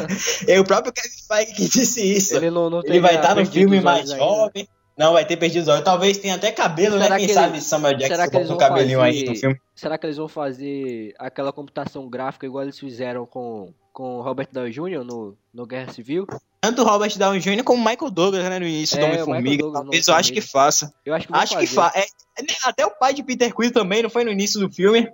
é o próprio Kevin Feige que disse isso. Ele, não, não ele vai estar no filme mais jovem. Não, vai ter perdido os olhos. Talvez tenha até cabelo, né? será né? Quem sabe Samuel Jackson com um cabelinho fazer... aí no filme. Será que eles vão fazer aquela computação gráfica igual eles fizeram com com Robert Downey Jr. no, no Guerra Civil. Tanto Robert Downey Jr. como Michael Douglas, né, no início do Homem-Formiga. Talvez eu acho que faça. Eu acho que, acho que fa é, né, Até o pai de Peter Quill também, não foi no início do filme,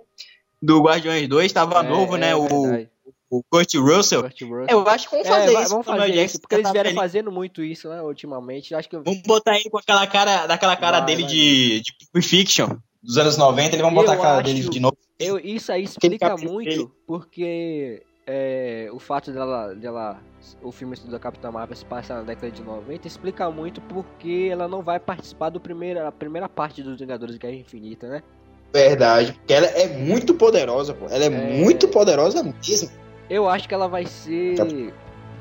do Guardiões 2, estava é, novo, né, é, o... O Kurt Russell. Kurt Russell. É, eu acho que vamos é, fazer é, isso. Vamos fazer isso, porque eles vieram fazendo muito isso, né, ultimamente. Acho que eu... Vamos botar ele com aquela cara, daquela cara vai, dele vai. de, de Pulp Fiction dos anos 90, ele vai botar a cara acho, dele de novo. Eu, isso aí explica muito, porque é, o fato dela, dela, o filme da Capitã Marvel se passar na década de 90 explica muito porque ela não vai participar do primeiro, a primeira parte dos Vingadores de Guerra Infinita, né? Verdade, porque ela é muito poderosa, pô. Ela é, é, muito poderosa mesmo. Eu acho que ela vai ser. Tá.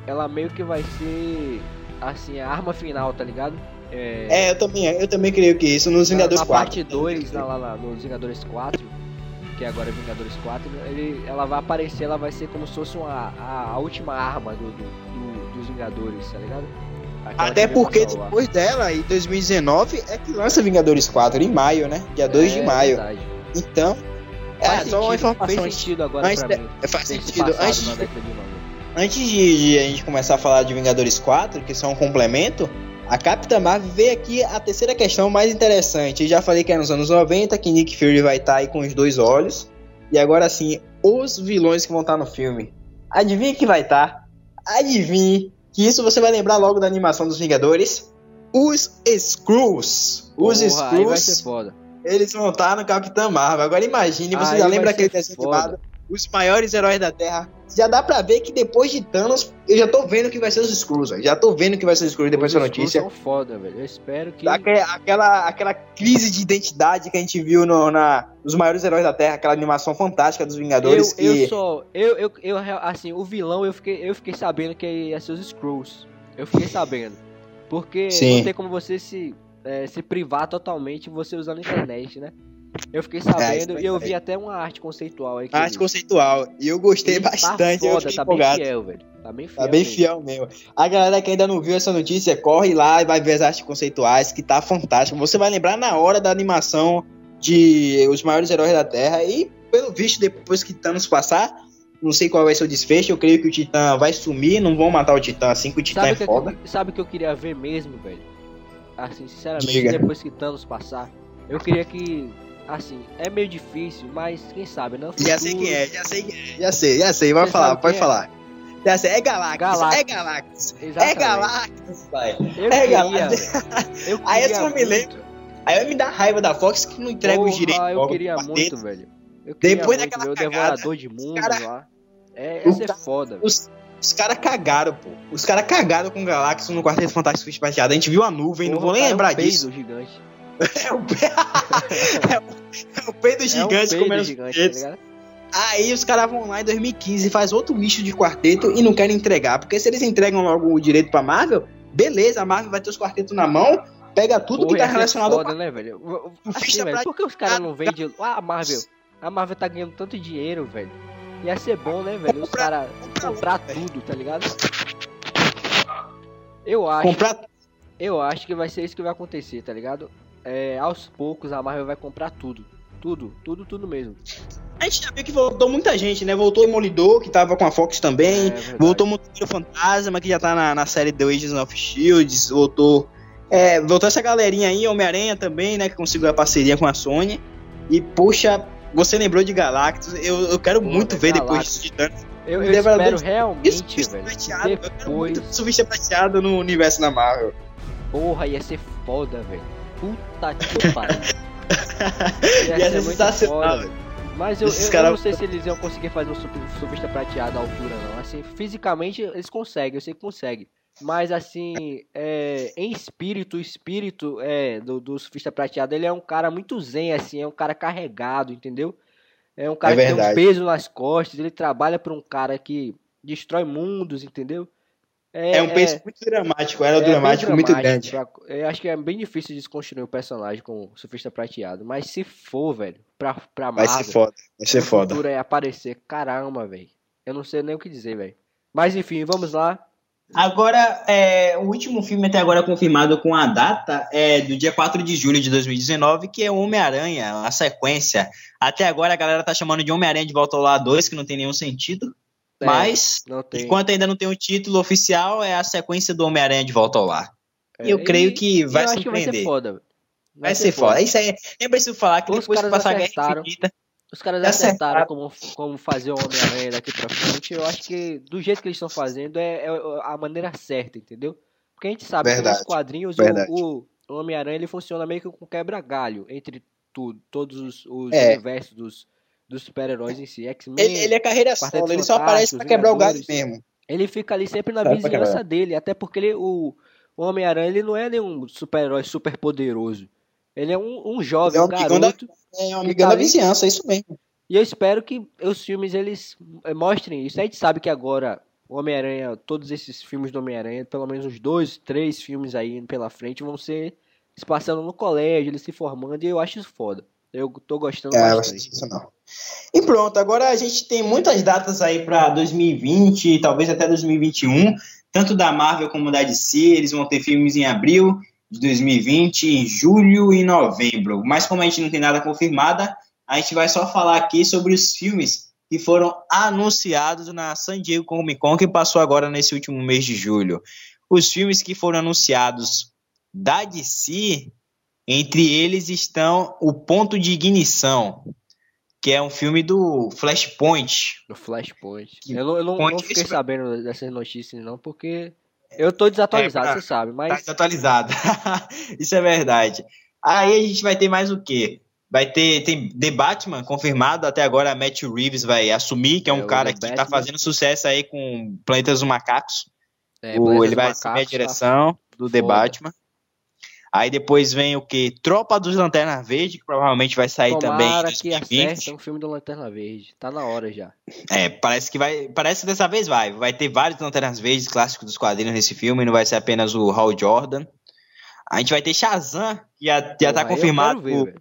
Ela meio que vai ser. Assim, a arma final, tá ligado? É, é eu também, eu também creio que isso nos Vingadores na, na 4. parte 2, lá, lá, nos Vingadores 4 que agora é Vingadores 4, ele, ela vai aparecer, ela vai ser como se fosse uma, a, a última arma do, do, do, dos Vingadores, tá ligado? Aquela Até porque depois dela, em 2019, é que lança Vingadores 4, em maio, né? Dia 2 é, de maio. Verdade. Então, é faz é sentido, só uma informação. Faz sentido agora antes, pra mim. Faz sentido. Antes, de, antes de, de a gente começar a falar de Vingadores 4, que são um complemento, a Capitã Marvel veio aqui a terceira questão mais interessante. Eu já falei que é nos anos 90, que Nick Fury vai estar tá aí com os dois olhos. E agora sim, os vilões que vão estar tá no filme. Adivinha que vai estar? Tá? Adivinhe que isso você vai lembrar logo da animação dos Vingadores. Os Skrulls. Os Porra, Skrulls. Eles vão estar no Capitã Marvel. Agora imagine, você aí já lembra aquele desenho animado os maiores heróis da Terra. Já dá pra ver que depois de Thanos, eu já tô vendo que vai ser os Skrulls, Já tô vendo que vai ser os Skrulls depois dessa notícia. São foda, velho. Eu espero que. Aquela, aquela crise de identidade que a gente viu no, na, nos maiores heróis da Terra, aquela animação fantástica dos Vingadores. Eu, que... eu só. Eu, eu, eu, assim, o vilão eu fiquei, eu fiquei sabendo que ia ser os Skrulls. Eu fiquei sabendo. Porque Sim. não tem como você se, é, se privar totalmente você usando a internet, né? Eu fiquei sabendo é, e eu vi até uma arte conceitual aí. Arte conceitual. E eu gostei e tá bastante. Tá foda, tá empolgado. bem fiel, velho. Tá bem fiel. Tá bem mesmo. fiel mesmo. A galera que ainda não viu essa notícia, corre lá e vai ver as artes conceituais, que tá fantástico. Você vai lembrar na hora da animação de Os Maiores Heróis da Terra. E, pelo visto, depois que Thanos passar, não sei qual vai ser o desfecho. Eu creio que o Titã vai sumir. Não vão matar o Titã assim, que o Titã sabe é foda. Que, sabe o que eu queria ver mesmo, velho? Assim, sinceramente, Diga. depois que Thanos passar, eu queria que Assim, é meio difícil, mas quem sabe, não? Futuro... Já sei quem é, já sei quem é, já sei, já sei, vai Você falar, pode é? falar. Já sei, é Galactus, Galactus. é Galactus, é Exatamente. é Galactus, pai. Eu é Galactus. Eu aí eu só me lembro, aí eu me dá raiva da Fox que não entrega Porra, os direitos. eu queria muito, velho. Eu queria Depois muito, daquela cagada, o Devorador de Mundo cara, lá. É, essa é foda, os, os caras cagaram, pô. Os caras cagaram com o Galactus no Quarteto Fantástico Fish A gente viu a nuvem, Porra, não vou nem lembrar é um disso. gigante. É o, pe... é o, é peido gigante é um comendo gigante, tá Aí os caras vão lá em 2015 e faz outro lixo de quarteto e não querem entregar. Porque se eles entregam logo o direito pra Marvel, beleza, a Marvel vai ter os quartetos na mão, pega tudo Porra, que tá relacionado foda, ao. Né, velho? Assim, velho, por que os caras não vendem. Ah, a Marvel. A Marvel tá ganhando tanto dinheiro, velho. Ia ser bom, né, velho? Os caras comprar tudo, tá ligado? Eu acho. Comprar... Eu acho que vai ser isso que vai acontecer, tá ligado? É, aos poucos a Marvel vai comprar tudo. Tudo, tudo, tudo mesmo. A gente já viu que voltou muita gente, né? Voltou o Demolidor, que tava com a Fox também. É, voltou o Motoqueiro Fantasma, que já tá na, na série The Agents of Shields. Voltou. É, voltou essa galerinha aí, Homem-Aranha também, né? Que conseguiu a parceria com a Sony. E, poxa, você lembrou de Galactus. Eu, eu quero Pô, muito ver Galactus. depois de Titãs. Eu, eu espero realmente, isso, velho. Prateado. Depois... Eu quero muito Surfista prateado no universo da Marvel. Porra, ia ser foda, velho. Puta que pariu. Ia, Ia ser sensacional. Mas eu, eu, cara... eu, não sei se eles iam conseguir fazer um surfista prateado à altura, não. Assim, fisicamente eles conseguem, eu sei que conseguem. Mas assim, é, em espírito, o espírito é, do, do surfista prateado, ele é um cara muito zen, assim, é um cara carregado, entendeu? É um cara é que tem um peso nas costas, ele trabalha para um cara que destrói mundos, entendeu? É, é um peso é, muito dramático, era é dramático, muito grande. Pra, eu acho que é bem difícil desconstruir o personagem com o surfista prateado. Mas se for, velho, pra, pra Marvel... Vai ser foda, vai ser foda. futuro é aparecer, caramba, velho. Eu não sei nem o que dizer, velho. Mas enfim, vamos lá. Agora, é, o último filme até agora confirmado com a data é do dia 4 de julho de 2019, que é o Homem-Aranha, a sequência. Até agora a galera tá chamando de Homem-Aranha de Volta ao Lar 2, que não tem nenhum sentido. É, Mas, enquanto ainda não tem um título oficial, é a sequência do Homem-Aranha de volta ao lar. É, eu creio que vai eu surpreender. vai ser foda. Vai, vai ser, ser foda. foda. Isso aí, nem preciso falar que Os depois que passar a Guerra Infinita... Os caras acertaram, como, como fazer o Homem-Aranha daqui pra frente. Eu acho que do jeito que eles estão fazendo é, é, a maneira certa, entendeu? Porque a gente sabe verdade, que nos quadrinhos o, o Homem-Aranha ele funciona meio que com quebra-galho entre tudo, todos os, os é. universos dos, dos super-heróis em si. X-Men. Ele, ele, é carreira solo, ele só aparece pra quebrar o galho mesmo. Ele fica ali sempre na vizinhança dele, até porque ele, o, o Homem-Aranha ele não é nenhum super-herói super poderoso. Ele é um, um jovem, é um, garoto. Da, é um amigão tá da vizinhança, é isso mesmo. E eu espero que os filmes eles eh, mostrem isso. A gente sabe que agora o Homem-Aranha, todos esses filmes do Homem-Aranha, pelo menos uns dois, três filmes aí pela frente, vão ser se passando no colégio, ele se formando, e eu acho isso foda. Eu tô gostando é, bastante. Sensacional. E pronto, agora a gente tem muitas datas aí para 2020, talvez até 2021, tanto da Marvel como da DC. Eles vão ter filmes em abril de 2020, em julho e novembro. Mas como a gente não tem nada confirmada, a gente vai só falar aqui sobre os filmes que foram anunciados na San Diego Comic Con, que passou agora nesse último mês de julho. Os filmes que foram anunciados da DC entre eles estão O Ponto de Ignição, que é um filme do Flashpoint. Do Flashpoint. Que eu, eu não, não fiquei sabendo dessas notícias, não, porque eu tô desatualizado, é, pra, você sabe, mas. Tá desatualizado. Isso é verdade. Aí a gente vai ter mais o quê? Vai ter tem The Batman confirmado até agora. Matt Reeves vai assumir, que é um é, cara que está fazendo sucesso aí com Planetas dos Macacos. É, o, ele vai assumir a tá direção tá do The Batman. Aí depois vem o que? Tropa dos Lanterna Verde, que provavelmente vai sair Tomara também. que acerte um filme do Lanterna Verde. Tá na hora já. É, parece que vai. Parece que dessa vez vai. Vai ter vários Lanternas Verdes clássicos dos quadrinhos nesse filme, não vai ser apenas o Hal Jordan. A gente vai ter Shazam, que já, já tá confirmado. Ver,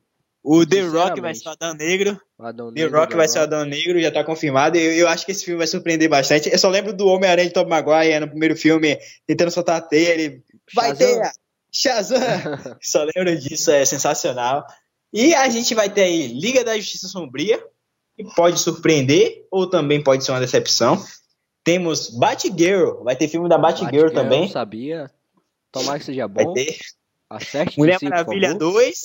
o, o The Rock vai ser o Adão Negro. O Adão The Rock vai ser o Adão Negro, já tá confirmado. Eu, eu acho que esse filme vai surpreender bastante. Eu só lembro do Homem-Aranha de Tom Maguire no primeiro filme, tentando soltar a teia. Ele vai ter Shazam! Só lembro disso, é sensacional. E a gente vai ter aí Liga da Justiça Sombria, que pode surpreender ou também pode ser uma decepção. Temos Batgirl, vai ter filme da Batgirl Bat também. Eu sabia. Tomara que seja bom. Vai ter. Acerte Mulher Maravilha 2,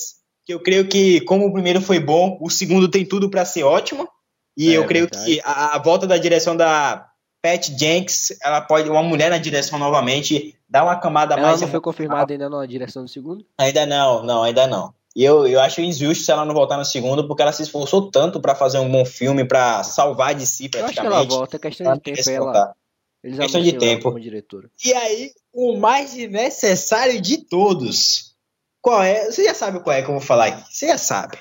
que eu creio que, como o primeiro foi bom, o segundo tem tudo para ser ótimo. E é, eu creio verdade. que a, a volta da direção da Pat Jenks, ela pode, uma mulher na direção novamente, dá uma camada ela mais. Ela não foi confirmada ainda na direção do segundo? Ainda não, não, ainda não. E eu, eu acho injusto se ela não voltar no segundo, porque ela se esforçou tanto para fazer um bom filme, para salvar de si praticamente. Eu acho que ela volta, é questão de tempo. Ela, eles questão de tempo. Como diretora. E aí, o mais necessário de todos. Qual é? Você já sabe qual é que eu vou falar aqui. Você já sabe.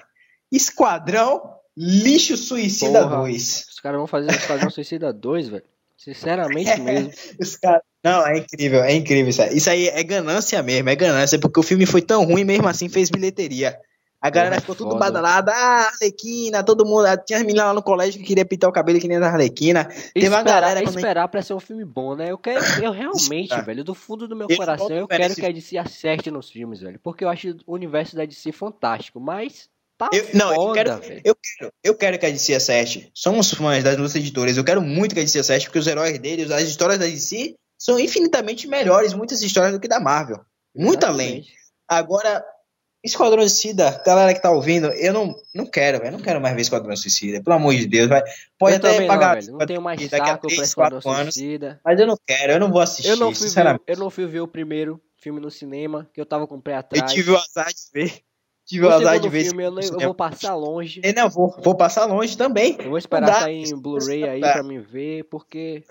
Esquadrão Lixo Suicida Porra, 2. Os caras vão fazer Esquadrão Suicida 2, velho. Sinceramente mesmo. Os cara... Não, é incrível, é incrível isso aí. Isso aí é ganância mesmo, é ganância, porque o filme foi tão ruim mesmo assim, fez bilheteria. A galera ficou tudo badalada, ah, Arlequina, todo mundo. Tinha as meninas lá no colégio que queria pintar o cabelo que nem da Arlequina. Teve uma galera. esperar pra ser um filme bom, né? Eu quero, eu realmente, velho, do fundo do meu Esse coração, eu quero que a DC acerte nos filmes, velho. Porque eu acho o universo da DC fantástico, mas Tá eu, não, foda, eu, quero, eu, quero, eu quero que a DC acerte. Somos fãs das duas editoras. Eu quero muito que a DC acerte, porque os heróis deles, as histórias da DC, são infinitamente melhores, muitas histórias do que da Marvel. Muito Exatamente. além. Agora, Esquadrão Suicida, galera que tá ouvindo, eu não, não quero, eu não quero mais ver Esquadrão Suicida, pelo amor de Deus, vai. Pode eu até pagar. Não, não tenho mais saco 3, pra Esquadrão Suicida. Mas eu não quero, eu não vou assistir, eu não fui. Ver, eu não fui ver o primeiro filme no cinema, que eu tava com o pé atrás. Eu tive o azar de ver. Tive o azar de ver filme, eu, eu, vou passar longe. Eu não, vou, vou passar longe também. Eu vou esperar sair em Blu-ray aí pra me ver, porque.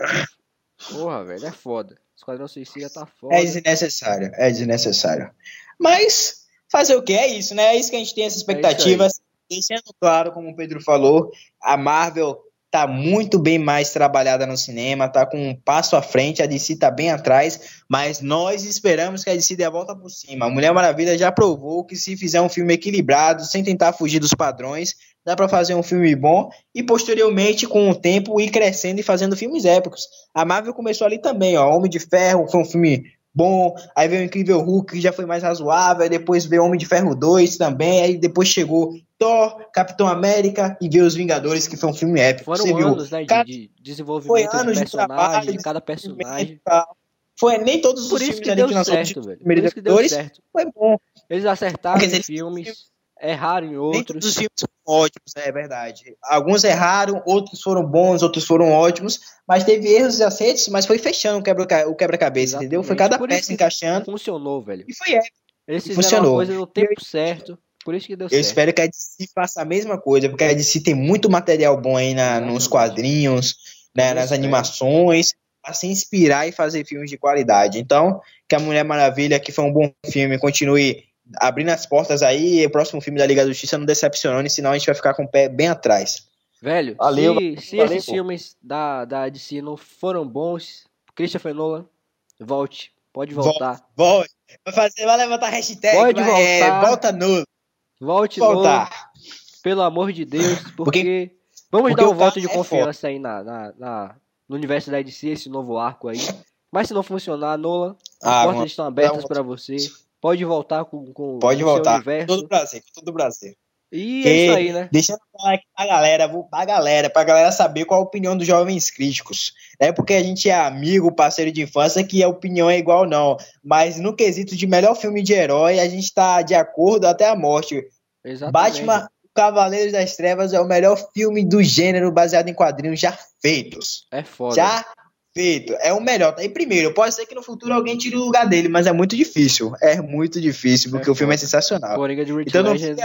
Porra, velho, é foda. Esquadrão Suicida tá foda. É desnecessário, é desnecessário. Mas, fazer o que? É isso, né? É isso que a gente tem essa expectativa. É Deixando claro, como o Pedro falou, a Marvel tá muito bem mais trabalhada no cinema, tá com um passo à frente, a DC tá bem atrás, mas nós esperamos que a DC dê a volta por cima. A Mulher Maravilha já provou que se fizer um filme equilibrado, sem tentar fugir dos padrões, dá para fazer um filme bom e posteriormente com o tempo ir crescendo e fazendo filmes épicos. A Marvel começou ali também, ó, Homem de Ferro foi um filme bom, aí veio o Incrível Hulk, que já foi mais razoável, aí depois veio Homem de Ferro 2 também, aí depois chegou Thor, Capitão América e veio Os Vingadores, que foi um filme épico. Foram Você anos, viu? né, de, de desenvolvimento foi anos de, personagem, de, trabalho, de cada personagem. Foi nem todos Por os filmes que deu que certo, velho. Por isso que deu certo. Foi bom. Eles acertaram os filmes, erraram em outros. Nem todos os filmes ótimos, é verdade. Alguns erraram, outros foram bons, outros foram ótimos, mas teve erros e acertos, mas foi fechando o quebra-cabeça, o quebra entendeu? Foi cada peça encaixando. Funcionou, velho. E foi épico. Eles fizeram funcionou. coisa no tempo eu, certo. Por isso que deu eu certo. Eu espero que a DC faça a mesma coisa, porque a DC tem muito material bom aí na, nos quadrinhos, né, nas animações, para se inspirar e fazer filmes de qualidade. Então, que a Mulher Maravilha, que foi um bom filme, continue abrindo as portas aí e o próximo filme da Liga da Justiça não decepcionando, senão a gente vai ficar com o pé bem atrás. Velho, valeu, se, se valeu, esses pô. filmes da, da DC não foram bons, Christopher Nolan, volte. Pode voltar. Volte. Vai, fazer, vai levantar hashtag. Pode vai, voltar. É, volta no. Volte voltar. No, pelo amor de Deus, porque, porque vamos porque dar um voto de é confiança aí na, na, na, no universo da DC, esse novo arco aí. Mas se não funcionar, Nolan, as ah, portas estão abertas para você. Pode voltar com, com Pode voltar. universo. Todo o Brasil, todo o Brasil. E é isso aí, né? Deixando falar aqui pra galera, pra galera, pra galera saber qual a opinião dos jovens críticos. É porque a gente é amigo, parceiro de infância, que a opinião é igual, não. Mas no quesito de melhor filme de herói, a gente tá de acordo até a morte. Exatamente. Batman Cavaleiros das Trevas é o melhor filme do gênero baseado em quadrinhos já feitos. É foda. Já perfeito, é o melhor. E primeiro, pode ser que no futuro alguém tire o lugar dele, mas é muito difícil. É muito difícil, porque é o filme é sensacional. Coringa de Rich então, não, não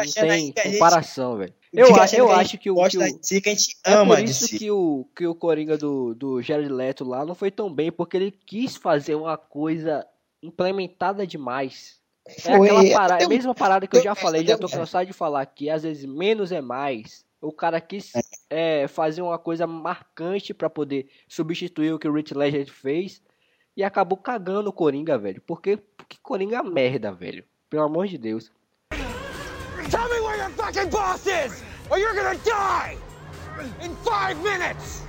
tem comparação, velho. Eu, acho, eu acho que o. Gosta que o, si, que a gente ama é por isso si. que o, que o Coringa do, do Jared Leto lá não foi tão bem, porque ele quis fazer uma coisa implementada demais. É Foi, aquela parada, é a mesma parada que eu já falei, já tô cansado de falar que às vezes menos é mais. O cara quis é, fazer uma coisa marcante para poder substituir o que o Rich Legend fez e acabou cagando o Coringa, velho. Porque, porque Coringa é merda, velho. Pelo amor de Deus. Tell me where your fucking boss is, or you're gonna die in five minutes.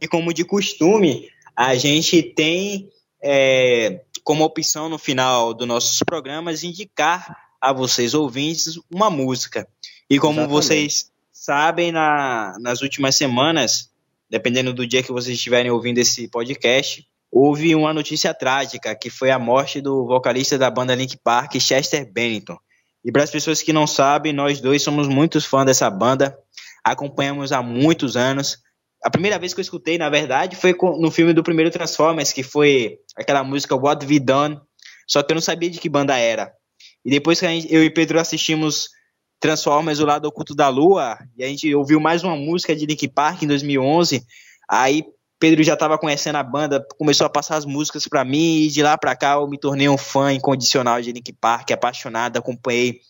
E como de costume, a gente tem é, como opção no final dos nossos programas indicar a vocês ouvintes uma música. E como Exatamente. vocês sabem, na, nas últimas semanas, dependendo do dia que vocês estiverem ouvindo esse podcast, houve uma notícia trágica, que foi a morte do vocalista da banda Link Park, Chester Bennington. E para as pessoas que não sabem, nós dois somos muitos fãs dessa banda, acompanhamos há muitos anos, a primeira vez que eu escutei, na verdade, foi no filme do primeiro Transformers, que foi aquela música What We Done, só que eu não sabia de que banda era. E depois que gente, eu e Pedro assistimos Transformers, O Lado Oculto da Lua, e a gente ouviu mais uma música de Linkin Park em 2011, aí Pedro já estava conhecendo a banda, começou a passar as músicas para mim, e de lá para cá eu me tornei um fã incondicional de Linkin Park, apaixonado, acompanhei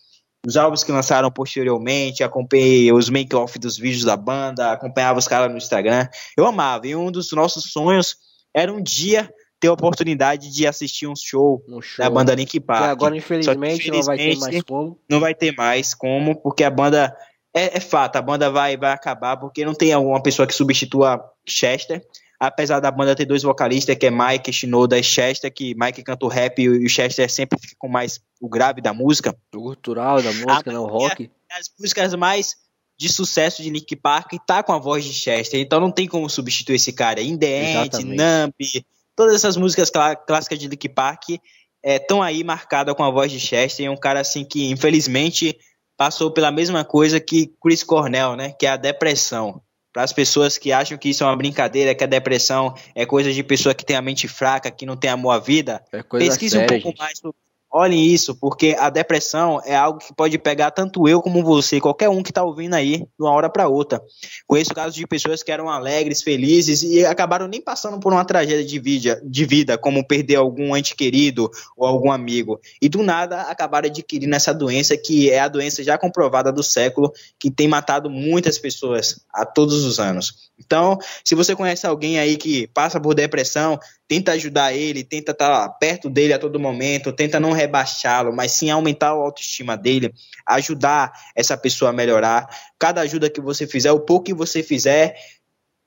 os álbuns que lançaram posteriormente, acompanhei os make-off dos vídeos da banda, acompanhava os caras no Instagram. Eu amava, e um dos nossos sonhos era um dia ter a oportunidade de assistir um show, um show. da banda Link Park. E agora, infelizmente, infelizmente, não vai ter mais como. Não vai ter mais como, porque a banda. É, é fato, a banda vai, vai acabar, porque não tem alguma pessoa que substitua Chester apesar da banda ter dois vocalistas, que é Mike Shinoda e Chester, que Mike canta o rap e o Chester sempre fica com mais o grave da música. O cultural da música, não o rock. As músicas mais de sucesso de Nick Park tá com a voz de Chester, então não tem como substituir esse cara. In The End, Numb, todas essas músicas clá clássicas de Nick Park estão é, aí marcadas com a voz de Chester, é um cara assim que infelizmente passou pela mesma coisa que Chris Cornell, né, que é a depressão para as pessoas que acham que isso é uma brincadeira, que a depressão é coisa de pessoa que tem a mente fraca, que não tem amor à vida, é pesquise um pouco gente. mais sobre Olhem isso, porque a depressão é algo que pode pegar tanto eu como você, qualquer um que está ouvindo aí, de uma hora para outra. Conheço casos de pessoas que eram alegres, felizes e acabaram nem passando por uma tragédia de vida, de vida como perder algum ente querido ou algum amigo. E do nada acabaram adquirindo essa doença, que é a doença já comprovada do século, que tem matado muitas pessoas a todos os anos. Então, se você conhece alguém aí que passa por depressão, tenta ajudar ele, tenta estar perto dele a todo momento, tenta não rebaixá-lo, mas sim aumentar a autoestima dele, ajudar essa pessoa a melhorar. Cada ajuda que você fizer, o pouco que você fizer,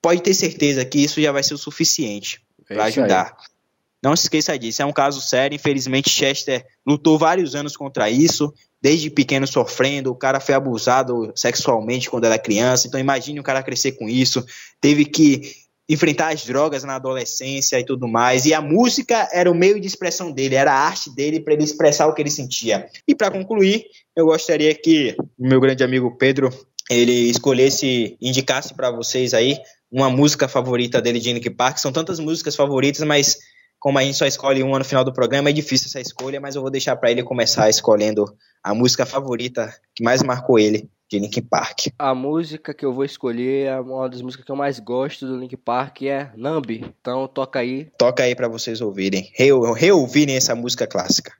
pode ter certeza que isso já vai ser o suficiente é para ajudar. Aí. Não se esqueça disso, é um caso sério. Infelizmente, Chester lutou vários anos contra isso, desde pequeno sofrendo. O cara foi abusado sexualmente quando era criança. Então, imagine o cara crescer com isso. Teve que enfrentar as drogas na adolescência e tudo mais. E a música era o meio de expressão dele, era a arte dele para ele expressar o que ele sentia. E para concluir, eu gostaria que meu grande amigo Pedro ele escolhesse, indicasse para vocês aí uma música favorita dele de Linkin Park. São tantas músicas favoritas, mas como a gente só escolhe uma no final do programa, é difícil essa escolha, mas eu vou deixar para ele começar escolhendo a música favorita que mais marcou ele de Linkin Park. A música que eu vou escolher é uma das músicas que eu mais gosto do Linkin Park é Numb. Então toca aí. Toca aí para vocês ouvirem, reouvirem essa música clássica.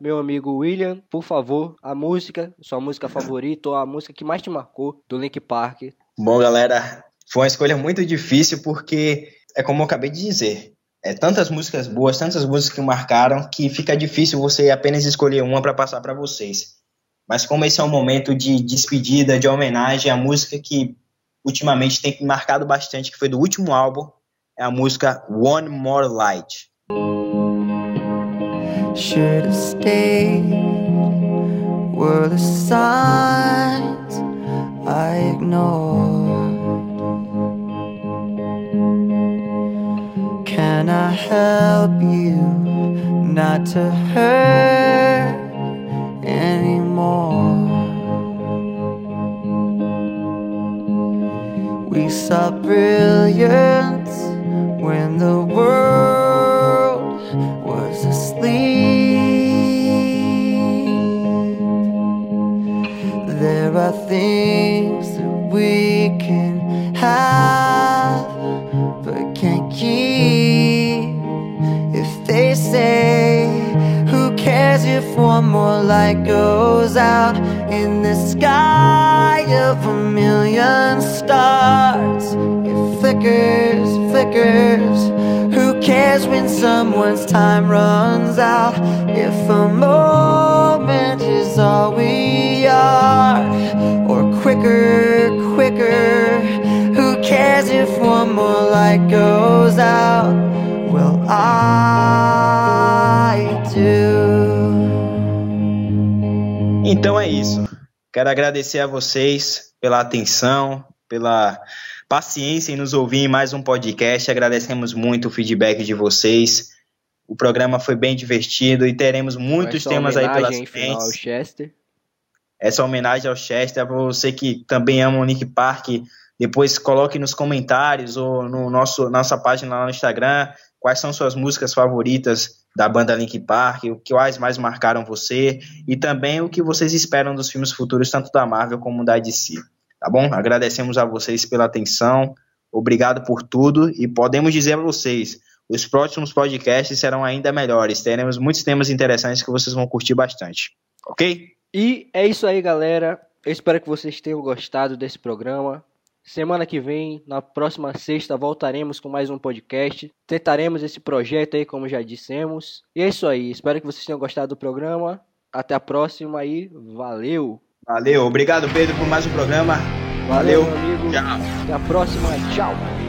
Meu amigo William, por favor, a música, sua música favorita ou a música que mais te marcou do Link Park. Bom, galera, foi uma escolha muito difícil porque é como eu acabei de dizer. É tantas músicas boas, tantas músicas que marcaram que fica difícil você apenas escolher uma para passar para vocês. Mas como esse é um momento de despedida, de homenagem à música que ultimamente tem marcado bastante, que foi do último álbum, é a música One More Light. Should have stayed were the signs I ignored. Can I help you not to hurt anymore? We saw brilliance when the world There are things that we can have but can't keep. If they say, Who cares if one more light goes out in the sky of a million stars? It flickers, flickers. Who cares when someone's time runs out? If a moment is all we are, or quicker, quicker. Who cares if one more light goes out? Well, I do. Então é isso. Quero agradecer a vocês pela atenção, pela paciência em nos ouvir em mais um podcast. Agradecemos muito o feedback de vocês. O programa foi bem divertido e teremos muitos temas aí pelas frente. Essa homenagem ao Chester, para você que também ama o Nick Park, depois coloque nos comentários ou no nosso nossa página lá no Instagram quais são suas músicas favoritas da banda Link Park, o que mais marcaram você e também o que vocês esperam dos filmes futuros tanto da Marvel como da DC. Tá bom? Agradecemos a vocês pela atenção. Obrigado por tudo e podemos dizer a vocês, os próximos podcasts serão ainda melhores. Teremos muitos temas interessantes que vocês vão curtir bastante. OK? E é isso aí, galera. Eu espero que vocês tenham gostado desse programa. Semana que vem, na próxima sexta, voltaremos com mais um podcast. Tentaremos esse projeto aí, como já dissemos. E é isso aí. Espero que vocês tenham gostado do programa. Até a próxima e valeu! Valeu, obrigado Pedro por mais um programa. Valeu, valeu amigo. Tchau. Até a próxima, tchau.